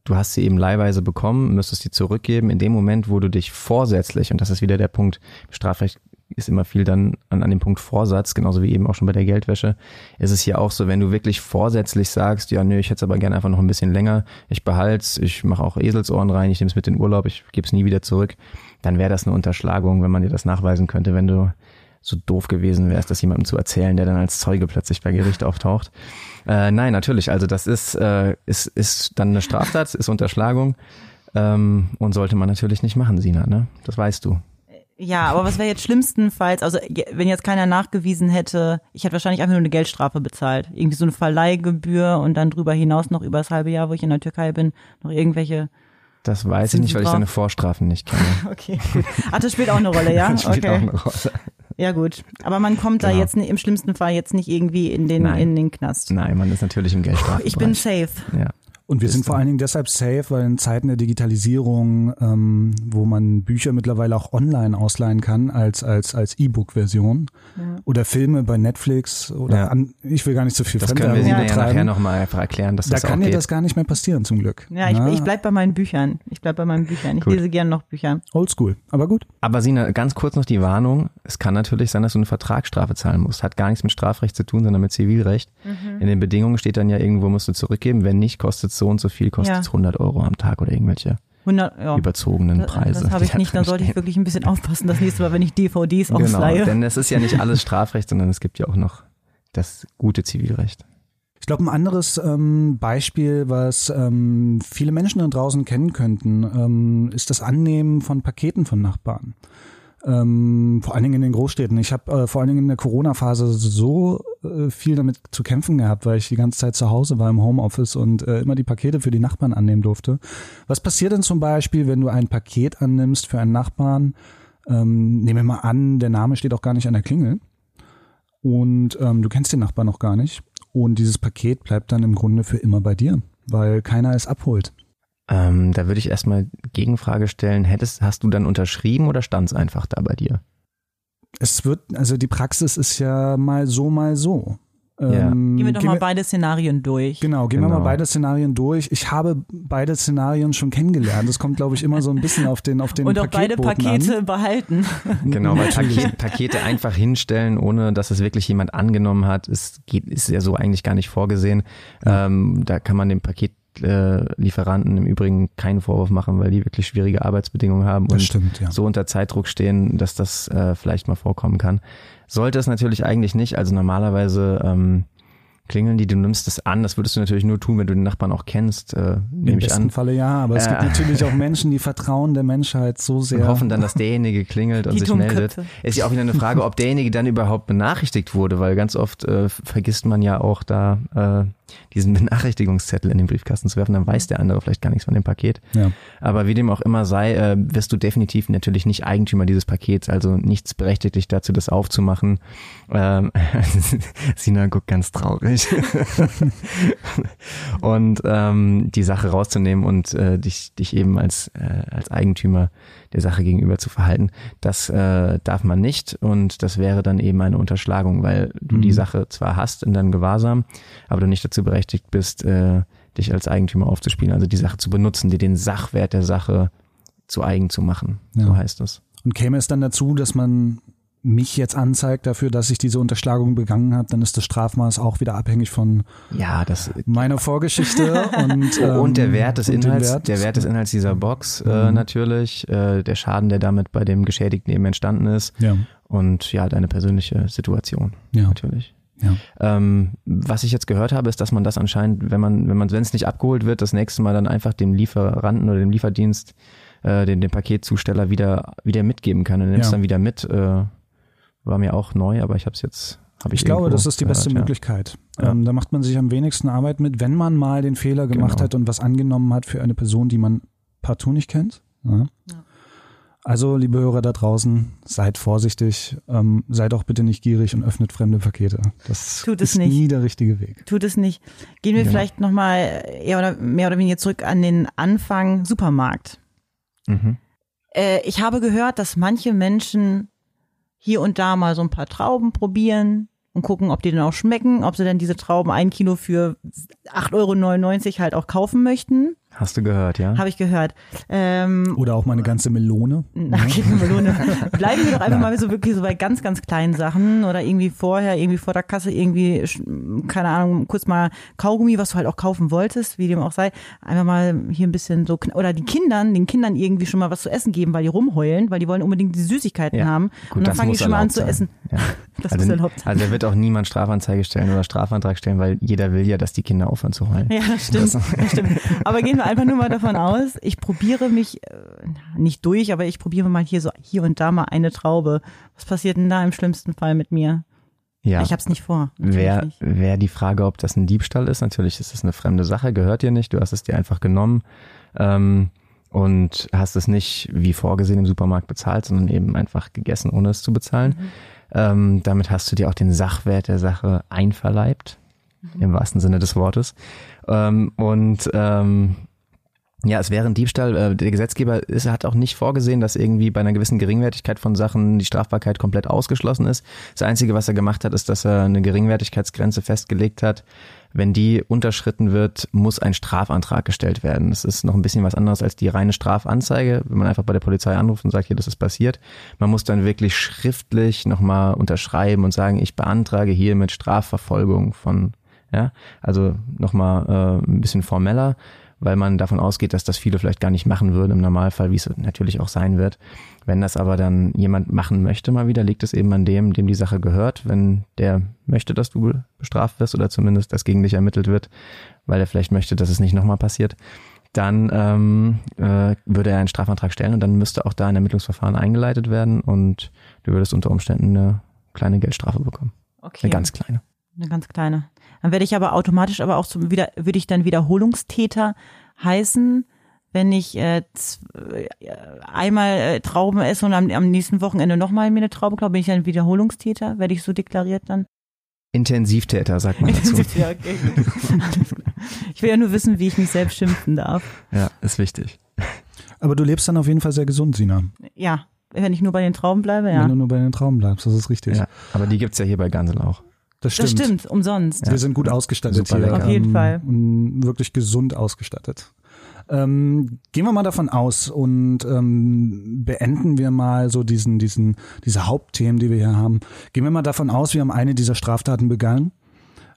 du hast sie eben leihweise bekommen, müsstest sie zurückgeben. In dem Moment, wo du dich vorsätzlich, und das ist wieder der Punkt, Strafrecht ist immer viel dann an, an dem Punkt Vorsatz, genauso wie eben auch schon bei der Geldwäsche, ist es hier auch so, wenn du wirklich vorsätzlich sagst, ja, nö, ich hätte es aber gerne einfach noch ein bisschen länger, ich behalte ich mache auch Eselsohren rein, ich nehme es mit in Urlaub, ich gebe es nie wieder zurück, dann wäre das eine Unterschlagung, wenn man dir das nachweisen könnte, wenn du so doof gewesen wärst, das jemandem zu erzählen, der dann als Zeuge plötzlich bei Gericht auftaucht. Äh, nein, natürlich, also das ist, äh, ist, ist dann eine Straftat, ist Unterschlagung ähm, und sollte man natürlich nicht machen, Sina, ne? Das weißt du. Ja, aber was wäre jetzt schlimmstenfalls, also wenn jetzt keiner nachgewiesen hätte, ich hätte wahrscheinlich einfach nur eine Geldstrafe bezahlt. Irgendwie so eine Verleihgebühr und dann drüber hinaus noch über das halbe Jahr, wo ich in der Türkei bin, noch irgendwelche. Das weiß ich nicht, weil ich deine Vorstrafen nicht kenne. <laughs> okay, gut. Ach, das spielt auch eine Rolle, ja? <laughs> Das spielt okay. auch eine Rolle. Ja, gut. Aber man kommt da Genau. jetzt nicht- im schlimmsten Fall jetzt nicht irgendwie in den, Nein. in den Knast. Nein, man ist natürlich im Geldstrafbereich. Ich bin safe. Ja. Und wir sind vor allen Dingen deshalb safe, weil in Zeiten der Digitalisierung, ähm, wo man Bücher mittlerweile auch online ausleihen kann als als als E-Book-Version oder Filme bei Netflix oder Ja. an, ich will gar nicht so viel Das können wir Sina ja betreiben. nachher nochmal einfach erklären, dass da das kann dir das gar nicht mehr passieren zum Glück. Ja, ich, Na, ich bleib bei meinen Büchern. Ich bleib bei meinen Büchern. Ich Gut. lese gern noch Bücher. Oldschool, aber gut. Aber Sina, ganz kurz noch die Warnung. Es kann natürlich sein, dass du eine Vertragsstrafe zahlen musst. Hat gar nichts mit Strafrecht zu tun, sondern mit Zivilrecht. Mhm. In den Bedingungen steht dann ja irgendwo, musst du zurückgeben. Wenn nicht, kostet es so und so viel, kostet es Ja. 100 Euro am Tag oder irgendwelche 100, ja. überzogenen Das, Preise. das habe ich nicht, dann sollte ich wirklich ein bisschen aufpassen, das nächste Mal, wenn ich DVDs Genau, ausleihe. denn es ist ja nicht alles <laughs> Strafrecht, sondern es gibt ja auch noch das gute Zivilrecht. Ich glaube, ein anderes ähm, Beispiel, was ähm, viele Menschen da draußen kennen könnten, ähm, ist das Annehmen von Paketen von Nachbarn. Ähm, vor allen Dingen in den Großstädten. Ich habe äh, vor allen Dingen in der Corona-Phase so äh, viel damit zu kämpfen gehabt, weil ich die ganze Zeit zu Hause war im Homeoffice und äh, immer die Pakete für die Nachbarn annehmen durfte. Was passiert denn zum Beispiel, wenn du ein Paket annimmst für einen Nachbarn? Ähm, nehmen wir mal an, der Name steht auch gar nicht an der Klingel und ähm, du kennst den Nachbarn noch gar nicht. Und dieses Paket bleibt dann im Grunde für immer bei dir, weil keiner es abholt. Ähm, da würde ich erstmal Gegenfrage stellen. Hättest, hast du dann unterschrieben oder stand es einfach da bei dir? Es wird, also die Praxis ist ja mal so, mal so. Ja. Ähm, Gehen wir doch mal wir- beide Szenarien durch. Genau, gehen wir Genau. mal beide Szenarien durch. Ich habe beide Szenarien schon kennengelernt. Das kommt, glaube ich, immer so ein bisschen auf den auf den Und auch beide Pakete behalten. <laughs> Genau, weil Natürlich. Paket, Pakete einfach hinstellen, ohne dass es wirklich jemand angenommen hat, ist, geht, ist ja so eigentlich gar nicht vorgesehen. Ähm, da kann man dem Paketlieferanten im Übrigen keinen Vorwurf machen, weil die wirklich schwierige Arbeitsbedingungen haben Das und stimmt, ja. so unter Zeitdruck stehen, dass das äh, vielleicht mal vorkommen kann. Sollte es natürlich eigentlich nicht. Also normalerweise ähm, klingeln die, du nimmst es an. Das würdest du natürlich nur tun, wenn du den Nachbarn auch kennst, äh, Im nehme ich besten an. Falle ja, aber es gibt Äh. natürlich auch Menschen, die vertrauen der Menschheit so sehr. Und hoffen dann, dass derjenige klingelt und Die sich meldet. Ist ja auch wieder eine Frage, ob derjenige dann überhaupt benachrichtigt wurde, weil ganz oft äh, vergisst man ja auch da äh, diesen <laughs> Benachrichtigungszettel in den Briefkasten zu werfen, dann weiß der andere vielleicht gar nichts von dem Paket. Ja. Aber wie dem auch immer sei, äh, wirst du definitiv natürlich nicht Eigentümer dieses Pakets, also nichts berechtigt dich dazu, das aufzumachen. Ähm, <laughs> Sina guckt ganz traurig. <laughs> und ähm, die Sache rauszunehmen und äh, dich, dich eben als, äh, als Eigentümer der Sache gegenüber zu verhalten, das äh, darf man nicht und das wäre dann eben eine Unterschlagung, weil du die Mhm. Sache zwar hast in deinem Gewahrsam, aber du nicht dazu berechtigt bist, äh, dich als Eigentümer aufzuspielen, also die Sache zu benutzen, dir den Sachwert der Sache zu eigen zu machen. Ja. So heißt es. Und käme es dann dazu, dass man mich jetzt anzeigt dafür, dass ich diese Unterschlagung begangen habe, dann ist das Strafmaß auch wieder abhängig von Ja, das meiner Vorgeschichte <laughs> und, ähm, und der Wert des Inhalts, Wert. der Wert des Inhalts dieser Box äh, Mhm. natürlich, äh, der Schaden, der damit bei dem Geschädigten eben entstanden ist Ja, und ja, deine persönliche Situation ja, natürlich. ja. Ähm, was ich jetzt gehört habe, ist, dass man das anscheinend, wenn man, wenn man, wenn es nicht abgeholt wird, das nächste Mal dann einfach dem Lieferanten oder dem Lieferdienst, äh, den, dem Paketzusteller wieder, wieder mitgeben kann. Und nimmst Ja. dann wieder mit. Äh, war mir auch neu, aber ich habe es jetzt, habe ich Ich glaube, das ist die beste gehört. Möglichkeit. Ja. Ähm, da macht man sich am wenigsten Arbeit mit, wenn man mal den Fehler gemacht Genau. hat und was angenommen hat für eine Person, die man partout nicht kennt. Ja. Ja. Also, liebe Hörer da draußen, seid vorsichtig, ähm, seid auch bitte nicht gierig und öffnet fremde Pakete. Das Tut es ist nicht. nie der richtige Weg. Tut es nicht. Gehen wir Genau. vielleicht nochmal eher oder mehr oder weniger zurück an den Anfang Supermarkt. Mhm. Äh, ich habe gehört, dass manche Menschen hier und da mal so ein paar Trauben probieren und gucken, ob die dann auch schmecken, ob sie dann diese Trauben ein Kilo für 8,99 Euro halt auch kaufen möchten. Hast du gehört, ja? Habe ich gehört. Ähm, Oder auch mal eine ganze Melone. <laughs> geht eine Melone. Bleiben wir doch einfach mal so wirklich so bei ganz, ganz kleinen Sachen oder irgendwie vorher, irgendwie vor der Kasse, irgendwie, keine Ahnung, kurz mal Kaugummi, was du halt auch kaufen wolltest, wie dem auch sei. Einfach mal hier ein bisschen so, kn- oder die Kindern, den Kindern irgendwie schon mal was zu essen geben, weil die rumheulen, weil die wollen unbedingt die Süßigkeiten Ja. haben. Gut, und dann das fangen die schon mal an zu sein. essen. Ja. <laughs> Das also, muss erlaubt sein. also da wird auch niemand Strafanzeige stellen oder Strafantrag stellen, weil jeder will ja, dass die Kinder aufhören zu heulen. Ja, das stimmt. Das stimmt. Aber gehen wir <laughs> einfach nur mal davon aus, ich probiere mich äh, nicht durch, aber ich probiere mal hier so hier und da mal eine Traube. Was passiert denn da im schlimmsten Fall mit mir? Ja. Ich habe es nicht vor. Wäre wär die Frage, ob das ein Diebstahl ist. Natürlich ist es eine fremde Sache, gehört dir nicht. Du hast es dir einfach genommen ähm, und hast es nicht wie vorgesehen im Supermarkt bezahlt, sondern eben einfach gegessen, ohne es zu bezahlen. Mhm. Ähm, damit hast du dir auch den Sachwert der Sache einverleibt, mhm. im wahrsten Sinne des Wortes. Ähm, und ähm, ja, es wäre ein Diebstahl. Äh, der Gesetzgeber ist, hat auch nicht vorgesehen, dass irgendwie bei einer gewissen Geringwertigkeit von Sachen die Strafbarkeit komplett ausgeschlossen ist. Das Einzige, was er gemacht hat, ist, dass er eine Geringwertigkeitsgrenze festgelegt hat. Wenn die unterschritten wird, muss ein Strafantrag gestellt werden. Das ist noch ein bisschen was anderes als die reine Strafanzeige, wenn man einfach bei der Polizei anruft und sagt, hier, das ist passiert. Man muss dann wirklich schriftlich nochmal unterschreiben und sagen, ich beantrage hier mit Strafverfolgung von, ja, also nochmal äh, ein bisschen formeller weil man davon ausgeht, dass das viele vielleicht gar nicht machen würden im Normalfall, wie es natürlich auch sein wird. Wenn das aber dann jemand machen möchte mal wieder, liegt es eben an dem, dem die Sache gehört. Wenn der möchte, dass du bestraft wirst oder zumindest dass gegen dich ermittelt wird, weil er vielleicht möchte, dass es nicht nochmal passiert, dann ähm, äh, würde er einen Strafantrag stellen und dann müsste auch da ein Ermittlungsverfahren eingeleitet werden und du würdest unter Umständen eine kleine Geldstrafe bekommen. Okay. Eine ganz kleine. Eine ganz kleine. Dann werde ich aber automatisch aber auch zum wieder, würde ich dann Wiederholungstäter heißen, wenn ich äh, einmal äh, Trauben esse und am, am nächsten Wochenende nochmal mir eine Traube klaue, bin ich ein Wiederholungstäter? Werde ich so deklariert dann? Intensivtäter, sagt man dazu. <laughs> ja, okay. ich will ja nur wissen, wie ich mich selbst schimpfen darf. Ja, ist wichtig. Aber du lebst dann auf jeden Fall sehr gesund, Sina. Ja, wenn ich nur bei den Trauben bleibe, ja. Wenn du nur bei den Trauben bleibst, das ist richtig. Ja, aber die gibt's ja hier bei Gansel auch. Das stimmt. Das stimmt, umsonst. Ja. Wir sind gut ausgestattet Super hier. Auf jeden Fall. Und wirklich gesund ausgestattet. Ähm, gehen wir mal davon aus und ähm, beenden wir mal so diesen, diesen, diese Hauptthemen, die wir hier haben. Gehen wir mal davon aus, wir haben eine dieser Straftaten begangen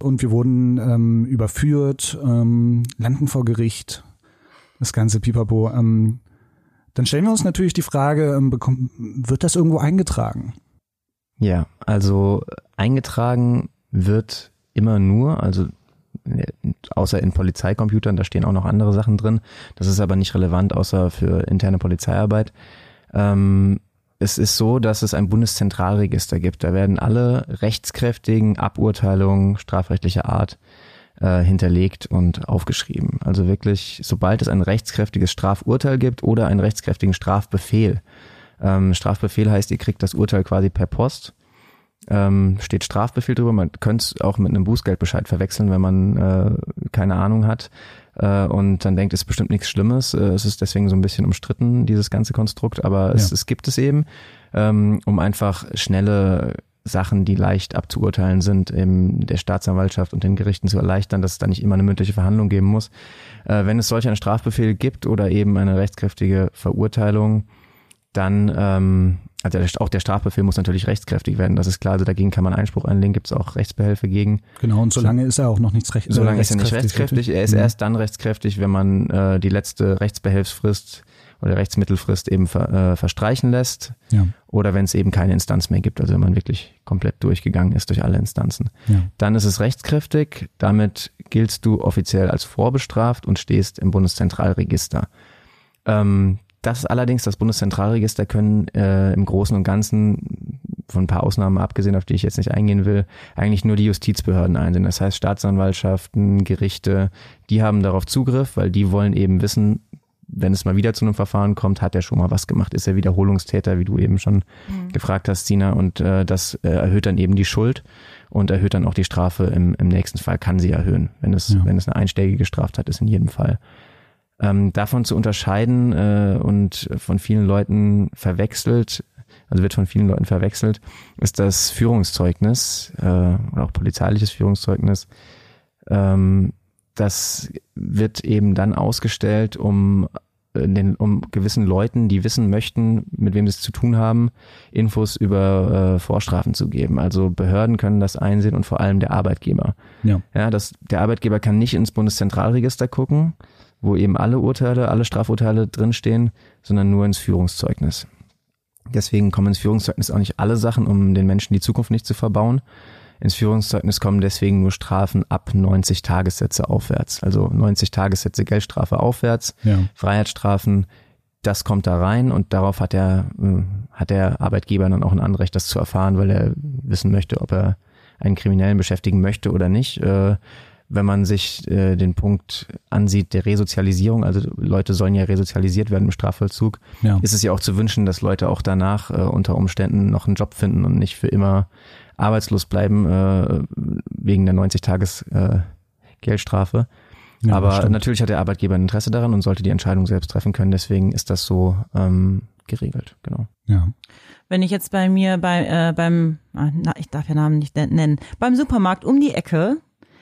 und wir wurden ähm, überführt, ähm, landen vor Gericht, das ganze Pipapo. Ähm, dann stellen wir uns natürlich die Frage, ähm, bekommt, wird das irgendwo eingetragen? Ja, also eingetragen wird immer nur, also äh, außer in Polizeicomputern, da stehen auch noch andere Sachen drin. Das ist aber nicht relevant, außer für interne Polizeiarbeit. Ähm, es ist so, dass es ein Bundeszentralregister gibt. Da werden alle rechtskräftigen Aburteilungen strafrechtlicher Art äh, hinterlegt und aufgeschrieben. Also wirklich, sobald es ein rechtskräftiges Strafurteil gibt oder einen rechtskräftigen Strafbefehl, ähm, Strafbefehl heißt, ihr kriegt das Urteil quasi per Post. Ähm, steht Strafbefehl drüber. Man könnte es auch mit einem Bußgeldbescheid verwechseln, wenn man äh, keine Ahnung hat äh, und dann denkt, es ist bestimmt nichts Schlimmes. Äh, es ist deswegen so ein bisschen umstritten, dieses ganze Konstrukt, aber es, ja. es gibt es eben, ähm, um einfach schnelle Sachen, die leicht abzuurteilen sind, eben der Staatsanwaltschaft und den Gerichten zu erleichtern, dass es da nicht immer eine mündliche Verhandlung geben muss. Äh, wenn es solch einen Strafbefehl gibt oder eben eine rechtskräftige Verurteilung, dann ähm, also auch der Strafbefehl muss natürlich rechtskräftig werden, das ist klar. Also dagegen kann man Einspruch einlegen, gibt es auch Rechtsbehelfe gegen. Genau, und solange ist er auch noch nichts recht, Solange ist er nicht rechtskräftig. Er ist mhm. erst dann rechtskräftig, wenn man äh, die letzte Rechtsbehelfsfrist oder Rechtsmittelfrist eben ver, äh, verstreichen lässt. Ja. Oder wenn es eben keine Instanz mehr gibt, also wenn man wirklich komplett durchgegangen ist durch alle Instanzen. Ja. Dann ist es rechtskräftig, damit giltst du offiziell als vorbestraft und stehst im Bundeszentralregister. Ähm, das allerdings, das Bundeszentralregister können äh, im Großen und Ganzen, von ein paar Ausnahmen abgesehen, auf die ich jetzt nicht eingehen will, eigentlich nur die Justizbehörden einsehen. Das heißt Staatsanwaltschaften, Gerichte, die haben darauf Zugriff, weil die wollen eben wissen, wenn es mal wieder zu einem Verfahren kommt, hat er schon mal was gemacht, ist er Wiederholungstäter, wie du eben schon mhm. gefragt hast, Sina, und äh, das äh, erhöht dann eben die Schuld und erhöht dann auch die Strafe im, im nächsten Fall, kann sie erhöhen, wenn es, ja. wenn es eine einschlägige Straftat ist in jedem Fall ähm, davon zu unterscheiden äh, und von vielen Leuten verwechselt, also wird von vielen Leuten verwechselt, ist das Führungszeugnis äh, oder auch polizeiliches Führungszeugnis. Ähm, das wird eben dann ausgestellt, um äh, den, um gewissen Leuten, die wissen möchten, mit wem sie es zu tun haben, Infos über äh, Vorstrafen zu geben. Also Behörden können das einsehen und vor allem der Arbeitgeber. Ja. Ja, das, der Arbeitgeber kann nicht ins Bundeszentralregister gucken, wo eben alle Urteile, alle Strafurteile drinstehen, sondern nur ins Führungszeugnis. Deswegen kommen ins Führungszeugnis auch nicht alle Sachen, um den Menschen die Zukunft nicht zu verbauen. Ins Führungszeugnis kommen deswegen nur Strafen ab 90 Tagessätze aufwärts. Also 90 Tagessätze Geldstrafe aufwärts, Ja. Freiheitsstrafen, das kommt da rein und darauf hat der, äh, hat der Arbeitgeber dann auch ein Anrecht, das zu erfahren, weil er wissen möchte, ob er einen Kriminellen beschäftigen möchte oder nicht. Wenn man sich äh, den Punkt ansieht der Resozialisierung, also Leute sollen ja resozialisiert werden im Strafvollzug, Ja. ist es ja auch zu wünschen, dass Leute auch danach äh, unter Umständen noch einen Job finden und nicht für immer arbeitslos bleiben äh, wegen der 90 Tages äh, Geldstrafe. Ja, Aber natürlich hat der Arbeitgeber ein Interesse daran und sollte die Entscheidung selbst treffen können. Deswegen ist das so ähm, geregelt, genau. Ja. Wenn ich jetzt bei mir bei, äh, beim, ah, na, ich darf ja Namen nicht nennen, beim Supermarkt um die Ecke,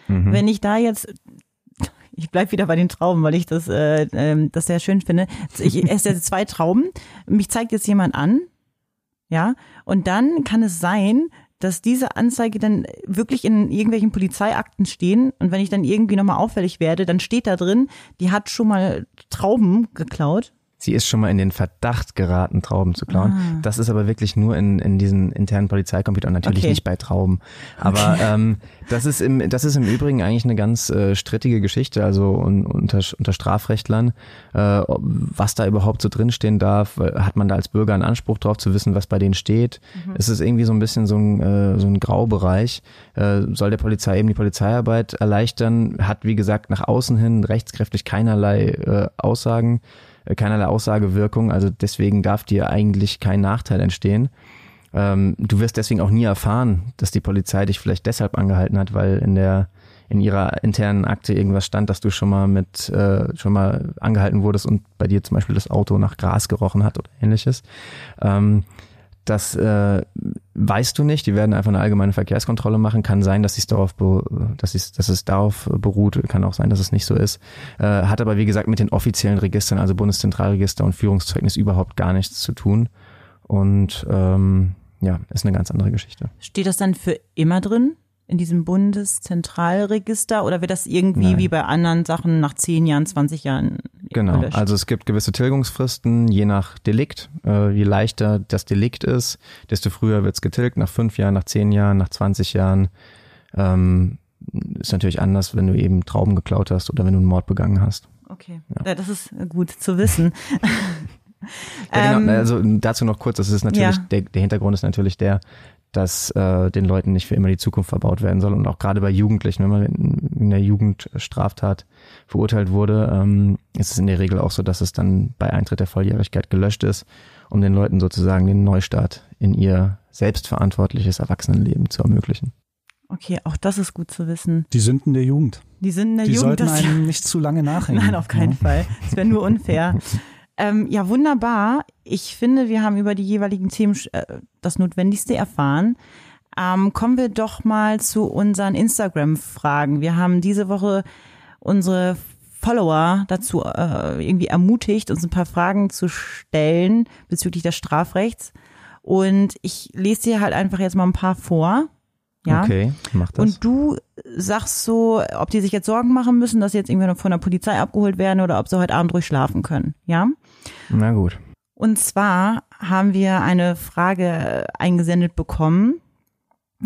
Mhm. wenn ich da jetzt, ich bleib wieder bei den Trauben, weil ich das, äh, ähm, das sehr schön finde. Ich esse jetzt zwei Trauben, mich zeigt jetzt jemand an, ja, und dann kann es sein, dass diese Anzeige dann wirklich in irgendwelchen Polizeiakten stehen und wenn ich dann irgendwie nochmal auffällig werde, dann steht da drin, die hat schon mal Trauben geklaut. Sie ist schon mal in den Verdacht geraten, Trauben zu klauen. Das ist aber wirklich nur in, in diesen internen Polizeicomputer und natürlich Okay. nicht bei Trauben. Aber ähm, das ist im das ist im Übrigen eigentlich eine ganz äh, strittige Geschichte, also un, unter, unter Strafrechtlern, äh, was da überhaupt so drinstehen darf. Äh, Hat man da als Bürger einen Anspruch drauf zu wissen, was bei denen steht? Es ist irgendwie so ein bisschen so ein, äh, so ein Graubereich. Äh, soll der Polizei eben die Polizeiarbeit erleichtern? Hat, wie gesagt, nach außen hin rechtskräftig keinerlei äh, Aussagen keinerlei Aussagewirkung, also deswegen darf dir eigentlich kein Nachteil entstehen. Ähm, du wirst deswegen auch nie erfahren, dass die Polizei dich vielleicht deshalb angehalten hat, weil in der in ihrer internen Akte irgendwas stand, dass du schon mal mit äh, schon mal angehalten wurdest und bei dir zum Beispiel das Auto nach Gras gerochen hat oder ähnliches. Ähm, das äh, weißt du nicht. Die werden einfach eine allgemeine Verkehrskontrolle machen. Kann sein, dass darauf, dass dass es darauf beruht. Kann auch sein, dass es nicht so ist. Äh, hat aber wie gesagt mit den offiziellen Registern, also Bundeszentralregister und Führungszeugnis überhaupt gar nichts zu tun. Und ähm, ja, ist eine ganz andere Geschichte. Steht das dann für immer drin? In diesem Bundeszentralregister oder wird das irgendwie Nein. wie bei anderen Sachen nach 10 Jahren, 20 Jahren Genau, gelöscht? also es gibt gewisse Tilgungsfristen, je nach Delikt. Äh, je leichter das Delikt ist, desto früher wird's getilgt, nach fünf Jahren, nach zehn Jahren, nach 20 Jahren. Ähm, ist natürlich anders, wenn du eben Trauben geklaut hast oder wenn du einen Mord begangen hast. Okay, ja. das ist gut zu wissen. <laughs> <laughs> Ja, Ähm, genau, also dazu noch kurz, das ist natürlich, ja. der, der Hintergrund ist natürlich der, dass äh, den Leuten nicht für immer die Zukunft verbaut werden soll und auch gerade bei Jugendlichen, wenn man in, der Jugendstraftat verurteilt wurde, ähm, ist es in der Regel auch so, dass es dann bei Eintritt der Volljährigkeit gelöscht ist, um den Leuten sozusagen den Neustart in ihr selbstverantwortliches Erwachsenenleben zu ermöglichen. Okay, auch das ist gut zu wissen. Die Sünden der Jugend. Die sind in der Die Jugend sollten das einem nicht zu lange nachhängen. <laughs> Nein, auf keinen Ja. Fall. Das wäre nur unfair. <laughs> ähm, ja, wunderbar. Ich finde, wir haben über die jeweiligen Themen äh, das Notwendigste erfahren. Ähm, kommen wir doch mal zu unseren Instagram-Fragen. Wir haben diese Woche unsere Follower dazu äh, irgendwie ermutigt, uns ein paar Fragen zu stellen bezüglich des Strafrechts. Und ich lese dir halt einfach jetzt mal ein paar vor. Ja. Okay, mach das. Und du sagst so, ob die sich jetzt Sorgen machen müssen, dass sie jetzt irgendwie noch von der Polizei abgeholt werden oder ob sie heute Abend ruhig schlafen können. Ja? Na gut. Und zwar haben wir eine Frage eingesendet bekommen.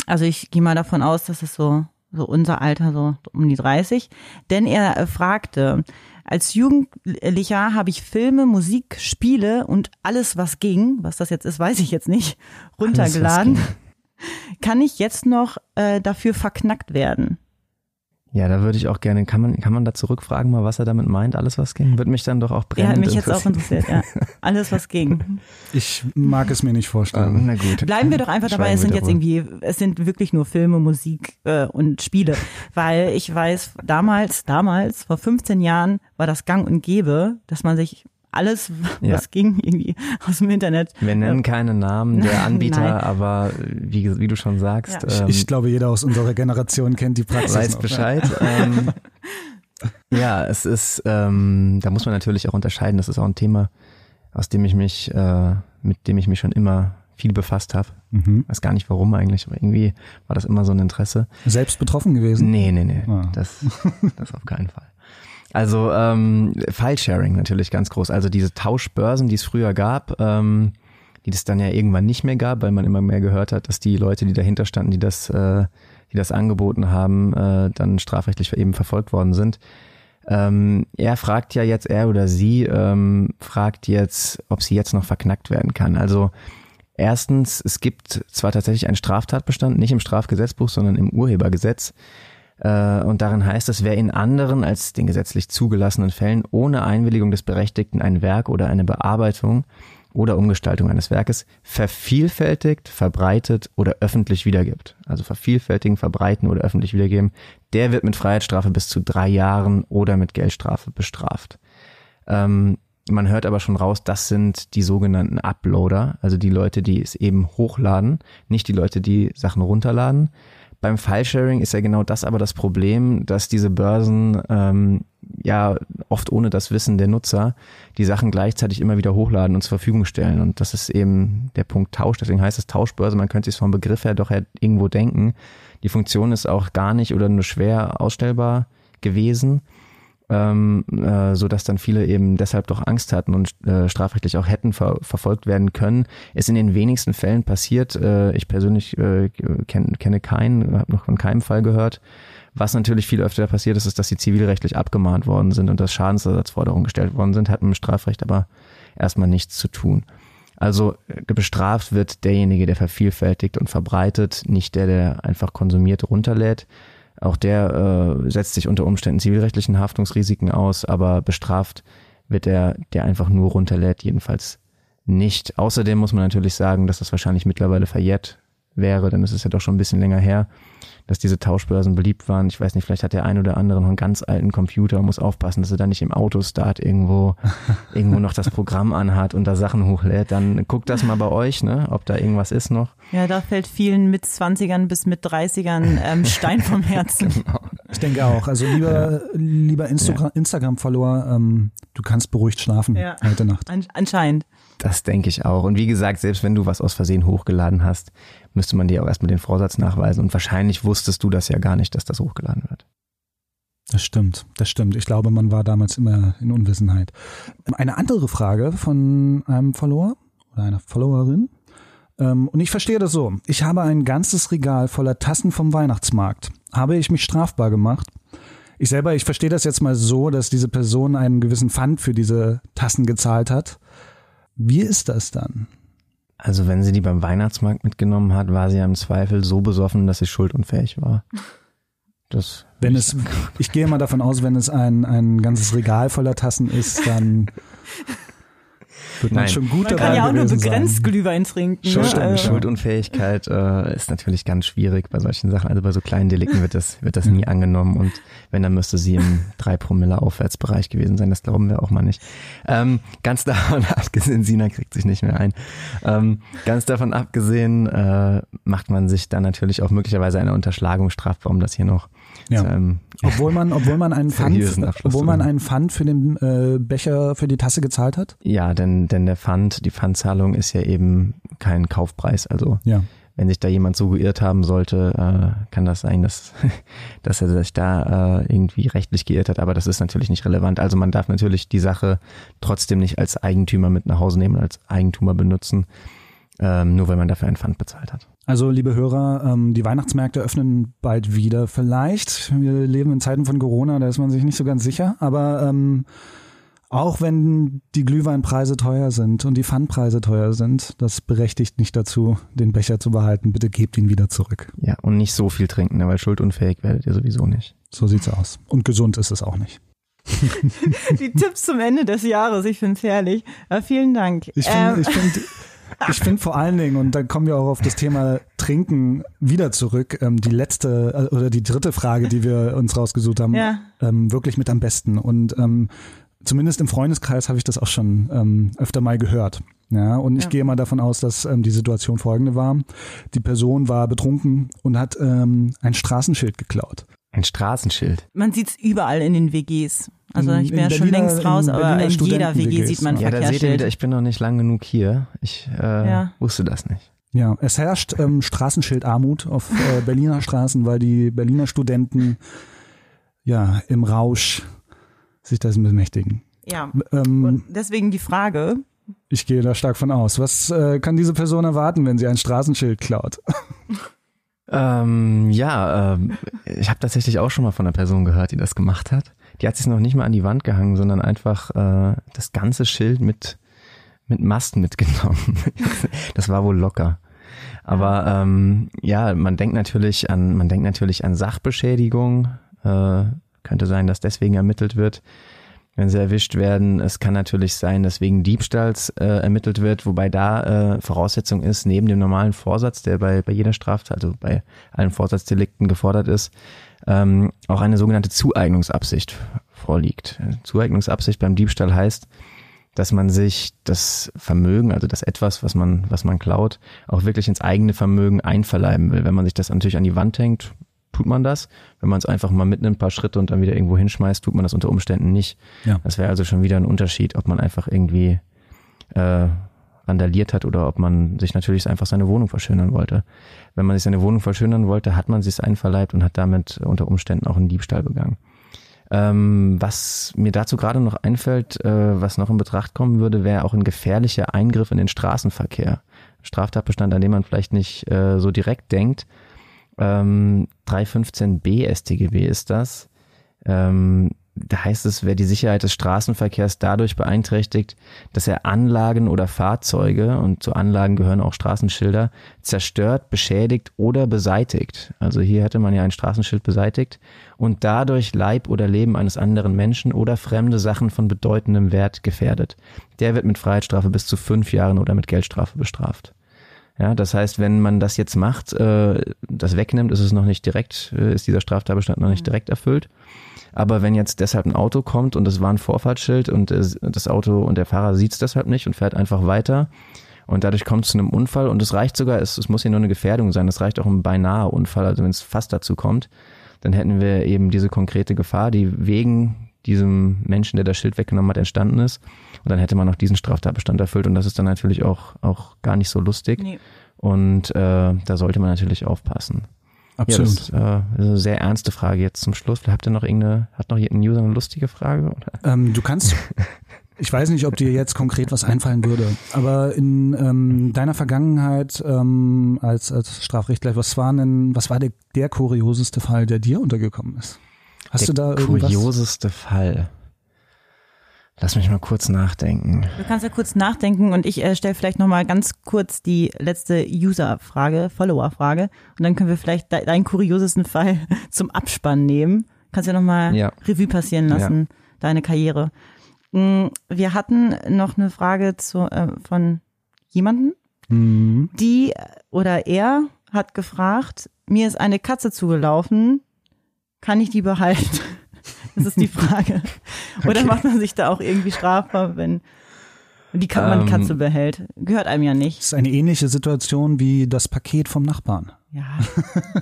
Also ich gehe mal davon aus, dass es so, so unser Alter, so um die 30. Denn er fragte, als Jugendlicher habe ich Filme, Musik, Spiele und alles, was ging, was das jetzt ist, weiß ich jetzt nicht, runtergeladen. Alles, Kann ich jetzt noch äh, dafür verknackt werden? Ja, da würde ich auch gerne, kann man, kann man da zurückfragen mal, was er damit meint, alles was ging? Würde mich dann doch auch brennend hat mich jetzt auch interessieren. interessiert, ja. Alles, was ging. <laughs> Ich mag es mir nicht vorstellen. Ähm, Na gut. Bleiben wir doch einfach dabei, Schweigen es sind wir jetzt darüber. irgendwie, es sind wirklich nur Filme, Musik äh, und Spiele. Weil ich weiß, damals, damals, vor 15 Jahren war das gang und gäbe, dass man sich alles, Ja. was ging, irgendwie <laughs> aus dem Internet. Wir nennen keine Namen der <laughs> Anbieter, aber wie, wie du schon sagst, Ja. ähm, ich glaube, jeder aus unserer Generation kennt die Praxis. weiß noch. Bescheid. ähm, <laughs> ja, es ist, ähm, da muss man natürlich auch unterscheiden. Das ist auch ein Thema, aus dem ich mich, äh, mit dem ich mich schon immer viel befasst habe. Mhm. Weiß gar nicht warum eigentlich, aber irgendwie war das immer so ein Interesse. Selbst betroffen gewesen? Nee, nee, nee. Ah. Das, das auf keinen Fall. Also ähm, File-Sharing natürlich ganz groß. Also diese Tauschbörsen, die es früher gab, ähm, die das dann ja irgendwann nicht mehr gab, weil man immer mehr gehört hat, dass die Leute, die dahinter standen, die das, äh, die das angeboten haben, äh, dann strafrechtlich eben verfolgt worden sind. Ähm, er fragt ja jetzt, er oder sie ähm, fragt jetzt, ob sie jetzt noch verknackt werden kann. Also erstens, es gibt zwar tatsächlich einen Straftatbestand, nicht im Strafgesetzbuch, sondern im Urhebergesetz. Äh, und darin heißt es, wer in anderen als den gesetzlich zugelassenen Fällen ohne Einwilligung des Berechtigten ein Werk oder eine Bearbeitung oder Umgestaltung eines Werkes vervielfältigt, verbreitet oder öffentlich wiedergibt. Also vervielfältigen, verbreiten oder öffentlich wiedergeben, der wird mit Freiheitsstrafe bis zu drei Jahren oder mit Geldstrafe bestraft. Ähm, man hört aber schon raus, das sind die sogenannten Uploader, also die Leute, die es eben hochladen, nicht die Leute, die Sachen runterladen. Beim Filesharing ist ja genau das aber das Problem, dass diese Börsen ähm, ja oft ohne das Wissen der Nutzer die Sachen gleichzeitig immer wieder hochladen und zur Verfügung stellen. Und das ist eben der Punkt Tausch. Deswegen heißt es Tauschbörse. Man könnte sich vom Begriff her doch irgendwo denken. Die Funktion ist auch gar nicht oder nur schwer ausstellbar gewesen ähm, äh, so dass dann viele eben deshalb doch Angst hatten und äh, strafrechtlich auch hätten ver verfolgt werden können. Ist in den wenigsten Fällen passiert. Äh, ich persönlich äh, kenn, kenne keinen, habe noch von keinem Fall gehört. Was natürlich viel öfter passiert ist, ist, dass sie zivilrechtlich abgemahnt worden sind und dass Schadensersatzforderungen gestellt worden sind, hat mit dem Strafrecht aber erstmal nichts zu tun. Also äh, bestraft wird derjenige, der vervielfältigt und verbreitet, nicht der, der einfach konsumiert, runterlädt. Auch der äh, setzt sich unter Umständen zivilrechtlichen Haftungsrisiken aus, aber bestraft wird der, der einfach nur runterlädt, jedenfalls nicht. Außerdem muss man natürlich sagen, dass das wahrscheinlich mittlerweile verjährt wäre, denn es ist ja doch schon ein bisschen länger her dass diese Tauschbörsen beliebt waren. Ich weiß nicht, vielleicht hat der ein oder andere noch einen ganz alten Computer und muss aufpassen, dass er da nicht im Autostart irgendwo, <laughs> irgendwo noch das Programm anhat und da Sachen hochlädt. Dann guckt das mal bei euch, ne, ob da irgendwas ist noch. Ja, da fällt vielen mit 20ern bis mit 30ern ähm, <laughs> Stein vom Herzen. genau. Ich denke auch. Also lieber, ja. lieber Insta ja. Instagram-Follower, ähm, du kannst beruhigt schlafen ja. heute Nacht. An anscheinend. Das denke ich auch. Und wie gesagt, selbst wenn du was aus Versehen hochgeladen hast, müsste man dir auch erstmal den Vorsatz nachweisen. Und wahrscheinlich wusstest du das ja gar nicht, dass das hochgeladen wird. Das stimmt, das stimmt. Ich glaube, man war damals immer in Unwissenheit. Eine andere Frage von einem Follower oder einer Followerin. Ähm, und ich verstehe das so. Ich habe ein ganzes Regal voller Tassen vom Weihnachtsmarkt. Habe ich mich strafbar gemacht? Ich selber, ich verstehe das jetzt mal so, dass diese Person einen gewissen Pfand für diese Tassen gezahlt hat. Wie ist das dann? Also wenn sie die beim Weihnachtsmarkt mitgenommen hat, war sie ja im Zweifel so besoffen, dass sie schuldunfähig war. Das wenn es, ich gehe mal davon aus, wenn es ein, ein ganzes Regal voller Tassen ist, dann <laughs> wird man Nein. schon gut man dabei kann ja auch nur begrenzt sein. Glühwein trinken. Schuld, ne? also. Schuldunfähigkeit äh, ist natürlich ganz schwierig bei solchen Sachen. Also bei so kleinen Delikten wird das, wird das nie angenommen. Und wenn, dann müsste sie im 3 Promille Aufwärtsbereich gewesen sein. Das glauben wir auch mal nicht. Ähm, ganz <laughs> davon abgesehen, Sina kriegt sich nicht mehr ein. Ähm, ganz davon abgesehen äh, macht man sich dann natürlich auch möglicherweise eine Unterschlagung strafbar, um das hier noch ja. einem obwohl man, obwohl man einen <laughs> Pfand, obwohl man einen Pfand für den äh, Becher, für die Tasse gezahlt hat? Ja, denn, denn der Pfand, die Pfandzahlung ist ja eben kein Kaufpreis. Also ja. wenn sich da jemand so geirrt haben sollte, äh, kann das sein, dass, <laughs> dass er sich da äh, irgendwie rechtlich geirrt hat. Aber das ist natürlich nicht relevant. Also man darf natürlich die Sache trotzdem nicht als Eigentümer mit nach Hause nehmen, als Eigentumer benutzen, ähm, nur weil man dafür einen Pfand bezahlt hat. Also, liebe Hörer, ähm, die Weihnachtsmärkte öffnen bald wieder vielleicht. Wir leben in Zeiten von Corona, da ist man sich nicht so ganz sicher. Aber ähm, auch wenn die Glühweinpreise teuer sind und die Pfandpreise teuer sind, das berechtigt nicht dazu, den Becher zu behalten. Bitte gebt ihn wieder zurück. Ja, und nicht so viel trinken, ne, weil schuldunfähig werdet ihr sowieso nicht. So sieht's aus. Und gesund ist es auch nicht. <laughs> die Tipps zum Ende des Jahres, ich finde es herrlich. Aber vielen Dank. Ich finde, ähm. ich finde <laughs> ich finde vor allen Dingen, und dann kommen wir auch auf das Thema Trinken wieder zurück, ähm, die letzte äh, oder die dritte Frage, die wir uns rausgesucht haben, ja. ähm, wirklich mit am besten. Und ähm, zumindest im Freundeskreis habe ich das auch schon ähm, öfter mal gehört. Ja, und ich ja. gehe mal davon aus, dass ähm, die Situation folgende war. Die Person war betrunken und hat ähm, ein Straßenschild geklaut. Ein Straßenschild. Man sieht es überall in den WGs. Also ich bin ja schon längst raus, aber in jeder WG sieht man Ja, da seht ihr wieder, ich bin noch nicht lang genug hier. Ich äh, ja. wusste das nicht. Ja, es herrscht ähm, Straßenschildarmut auf äh, Berliner Straßen, weil die Berliner Studenten ja im Rausch sich das bemächtigen. Ja. Ähm, und deswegen die Frage. Ich gehe da stark von aus. Was äh, kann diese Person erwarten, wenn sie ein Straßenschild klaut? <laughs> Ähm, ja, äh, ich habe tatsächlich auch schon mal von einer Person gehört, die das gemacht hat. Die hat sich noch nicht mal an die Wand gehangen, sondern einfach äh, das ganze Schild mit mit Mast mitgenommen. <laughs> das war wohl locker. Aber ähm, ja, man denkt natürlich an, man denkt natürlich an Sachbeschädigung. Äh, könnte sein, dass deswegen ermittelt wird, wenn sie erwischt werden. Es kann natürlich sein, dass wegen Diebstahls äh, ermittelt wird, wobei da äh, Voraussetzung ist, neben dem normalen Vorsatz, der bei, bei jeder Straftat, also bei allen Vorsatzdelikten gefordert ist, ähm, auch eine sogenannte Zueignungsabsicht vorliegt. Zueignungsabsicht beim Diebstahl heißt, dass man sich das Vermögen, also das etwas, was man, was man klaut, auch wirklich ins eigene Vermögen einverleiben will. Wenn man sich das natürlich an die Wand hängt, tut man das. Wenn man es einfach mal mitnimmt, ein paar Schritte und dann wieder irgendwo hinschmeißt, tut man das unter Umständen nicht. Ja. Das wäre also schon wieder ein Unterschied, ob man einfach irgendwie äh, randaliert hat oder ob man sich natürlich einfach seine Wohnung verschönern wollte. Wenn man sich seine Wohnung verschönern wollte, hat man sich es einverleibt und hat damit unter Umständen auch einen Diebstahl begangen. Ähm, was mir dazu gerade noch einfällt, äh, was noch in Betracht kommen würde, wäre auch ein gefährlicher Eingriff in den Straßenverkehr. Straftatbestand, an dem man vielleicht nicht äh, so direkt denkt. Ähm, 315b StGB ist das. Ähm, da heißt es, wer die Sicherheit des Straßenverkehrs dadurch beeinträchtigt, dass er Anlagen oder Fahrzeuge, und zu Anlagen gehören auch Straßenschilder, zerstört, beschädigt oder beseitigt. Also hier hätte man ja ein Straßenschild beseitigt und dadurch Leib oder Leben eines anderen Menschen oder fremde Sachen von bedeutendem Wert gefährdet. Der wird mit Freiheitsstrafe bis zu fünf Jahren oder mit Geldstrafe bestraft. Ja, das heißt, wenn man das jetzt macht, äh, das wegnimmt, ist es noch nicht direkt, äh, ist dieser Straftatbestand noch nicht direkt erfüllt. Aber wenn jetzt deshalb ein Auto kommt und es war ein Vorfahrtsschild und das Auto und der Fahrer sieht es deshalb nicht und fährt einfach weiter und dadurch kommt es zu einem Unfall und es reicht sogar, es, es muss ja nur eine Gefährdung sein, es reicht auch ein beinahe Unfall, also wenn es fast dazu kommt, dann hätten wir eben diese konkrete Gefahr, die wegen diesem Menschen, der das Schild weggenommen hat, entstanden ist. Und dann hätte man auch diesen Straftatbestand erfüllt und das ist dann natürlich auch, auch gar nicht so lustig. Nee. Und äh, da sollte man natürlich aufpassen. Absolut. Ja, das ist, äh, eine sehr ernste Frage jetzt zum Schluss. Habt ihr noch irgendeine, hat noch ein User eine lustige Frage? Ähm, du kannst, <laughs> ich weiß nicht, ob dir jetzt konkret was einfallen würde, aber in ähm, deiner Vergangenheit ähm, als, als Strafrechtler, was war denn, was war der, der kurioseste Fall, der dir untergekommen ist? Hast der du da irgendwas? kurioseste Fall. Lass mich mal kurz nachdenken. Du kannst ja kurz nachdenken und ich äh, stelle vielleicht noch mal ganz kurz die letzte User-Frage, Follower-Frage und dann können wir vielleicht de deinen kuriosesten Fall <laughs> zum Abspann nehmen. Kannst ja noch mal ja. Revue passieren lassen, ja. deine Karriere. Mm, wir hatten noch eine Frage zu, äh, von jemanden, mhm. die oder er hat gefragt, mir ist eine Katze zugelaufen, kann ich die behalten? <laughs> Das ist die Frage. Oder okay. macht man sich da auch irgendwie strafbar, wenn die, man die Katze ähm, behält? Gehört einem ja nicht. Das ist eine ähnliche Situation wie das Paket vom Nachbarn. Ja.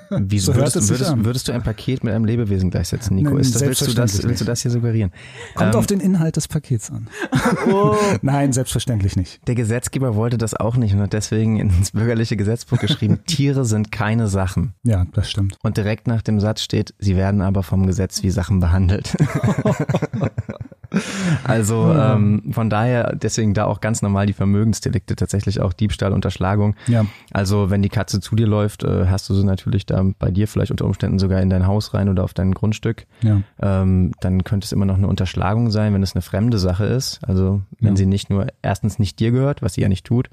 Wieso so würdest, würdest, würdest, du ein Paket mit einem Lebewesen gleichsetzen, Nico? Ist das, willst, du das, willst du das hier suggerieren? Kommt ähm, auf den Inhalt des Pakets an. <laughs> Oh. <laughs> Nein, selbstverständlich nicht. Der Gesetzgeber wollte das auch nicht und hat deswegen ins bürgerliche Gesetzbuch geschrieben, <laughs> Tiere sind keine Sachen. Ja, das stimmt. Und direkt nach dem Satz steht, sie werden aber vom Gesetz wie Sachen behandelt. Also <laughs> ähm, von daher, deswegen da auch ganz normal die Vermögensdelikte, tatsächlich auch Diebstahl, Unterschlagung. Ja. Also wenn die Katze zu dir läuft, äh, hast du sie natürlich da bei dir vielleicht unter Umständen sogar in dein Haus rein oder auf dein Grundstück. Ja. Ähm, dann könnte es immer noch eine Unterschlagung sein, wenn es eine fremde Sache ist. Also wenn ja. sie nicht nur erstens nicht dir gehört, was sie ja nicht tut,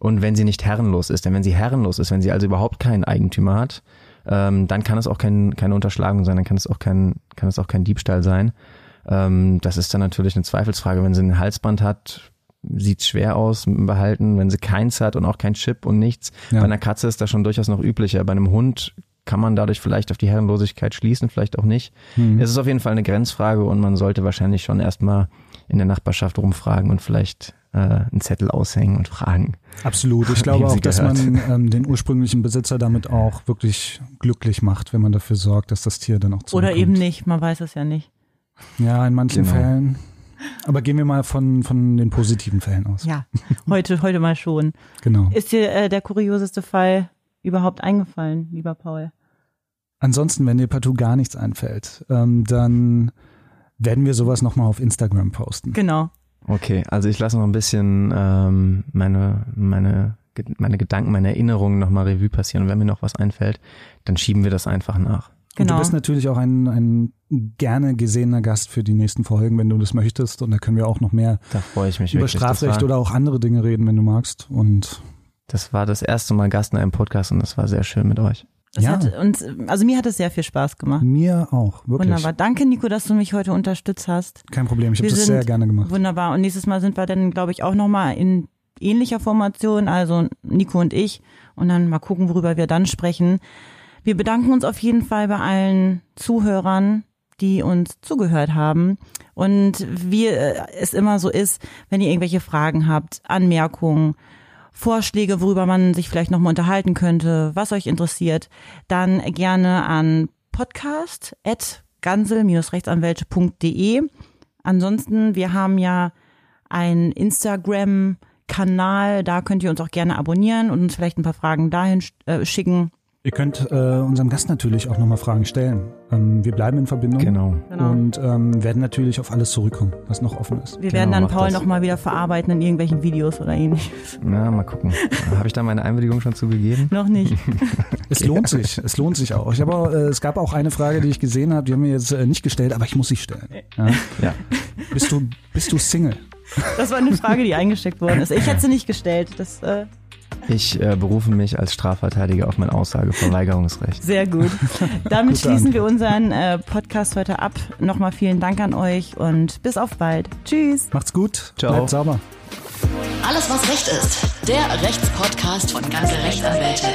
und wenn sie nicht herrenlos ist. Denn wenn sie herrenlos ist, wenn sie also überhaupt keinen Eigentümer hat, ähm, dann kann es auch kein, keine Unterschlagung sein, dann kann es auch kein, kann es auch kein Diebstahl sein. Ähm, das ist dann natürlich eine Zweifelsfrage. Wenn sie ein Halsband hat, sieht schwer aus mit dem Behalten. Wenn sie keins hat und auch kein Chip und nichts. Ja. Bei einer Katze ist das schon durchaus noch üblicher. Bei einem Hund kann man dadurch vielleicht auf die Herrenlosigkeit schließen, vielleicht auch nicht. Mhm. Es ist auf jeden Fall eine Grenzfrage und man sollte wahrscheinlich schon erstmal in der Nachbarschaft rumfragen und vielleicht äh, einen Zettel aushängen und fragen. Absolut. Ich <laughs> glaube auch, dass man ähm, den ursprünglichen Besitzer damit auch wirklich glücklich macht, wenn man dafür sorgt, dass das Tier dann auch zurückkommt. Oder eben nicht, man weiß es ja nicht. Ja, in manchen genau. Fällen. Aber gehen wir mal von, von den positiven Fällen aus. Ja, heute, heute mal schon. Genau. Ist dir äh, der kurioseste Fall überhaupt eingefallen, lieber Paul? Ansonsten, wenn dir partout gar nichts einfällt, ähm, dann werden wir sowas nochmal auf Instagram posten. Genau. Okay, also ich lasse noch ein bisschen ähm, meine, meine meine Gedanken, meine Erinnerungen nochmal Revue passieren. Und wenn mir noch was einfällt, dann schieben wir das einfach nach. Und Genau. du bist natürlich auch ein, ein gerne gesehener Gast für die nächsten Folgen, wenn du das möchtest. Und da können wir auch noch mehr Da freue ich mich über. Strafrecht oder auch andere Dinge reden, wenn du magst. Und das war das erste Mal Gast in einem Podcast und das war sehr schön mit euch. Das Ja. hat uns, also mir hat es sehr viel Spaß gemacht. mir auch, wirklich. Wunderbar. Danke, Nico, dass du mich heute unterstützt hast. Kein Problem, ich habe das sehr gerne gemacht. Wunderbar. Und nächstes Mal sind wir dann, glaube ich, auch nochmal in ähnlicher Formation, also Nico und ich. Und dann mal gucken, worüber wir dann sprechen. Wir bedanken uns auf jeden Fall bei allen Zuhörern, die uns zugehört haben. Und wie äh, es immer so ist, wenn ihr irgendwelche Fragen habt, Anmerkungen, Vorschläge, worüber man sich vielleicht nochmal unterhalten könnte, was euch interessiert, dann gerne an podcast.gansel-rechtsanwälte.de. Ansonsten, wir haben ja einen Instagram-Kanal, da könnt ihr uns auch gerne abonnieren und uns vielleicht ein paar Fragen dahin äh, schicken. Ihr könnt äh, unserem Gast natürlich auch nochmal Fragen stellen. Ähm, wir bleiben in Verbindung. Genau. Genau. Und ähm, werden natürlich auf alles zurückkommen, was noch offen ist. Wir Genau, werden dann Paul nochmal wieder verarbeiten in irgendwelchen Videos oder ähnliches. Na, mal gucken. Habe ich da meine Einwilligung schon zugegeben? <laughs> Noch nicht. <laughs> Es lohnt sich, es lohnt sich auch. Ich habe auch, äh, es gab auch eine Frage, die ich gesehen habe, die haben wir jetzt äh, nicht gestellt, aber ich muss sie stellen. Ja? Ja. Bist du, bist du Single? Das war eine Frage, die eingesteckt worden ist. Ich hätte sie nicht gestellt. Das äh, Ich äh, berufe mich als Strafverteidiger auf mein Aussageverweigerungsrecht. sehr gut. Damit <laughs> schließen wir unseren äh, Podcast heute ab. Nochmal vielen Dank an euch und bis auf bald. Tschüss. Macht's gut, Ciao. bleibt sauber. Alles, was Recht ist. Der Rechtspodcast von ganze Rechtsanwälte.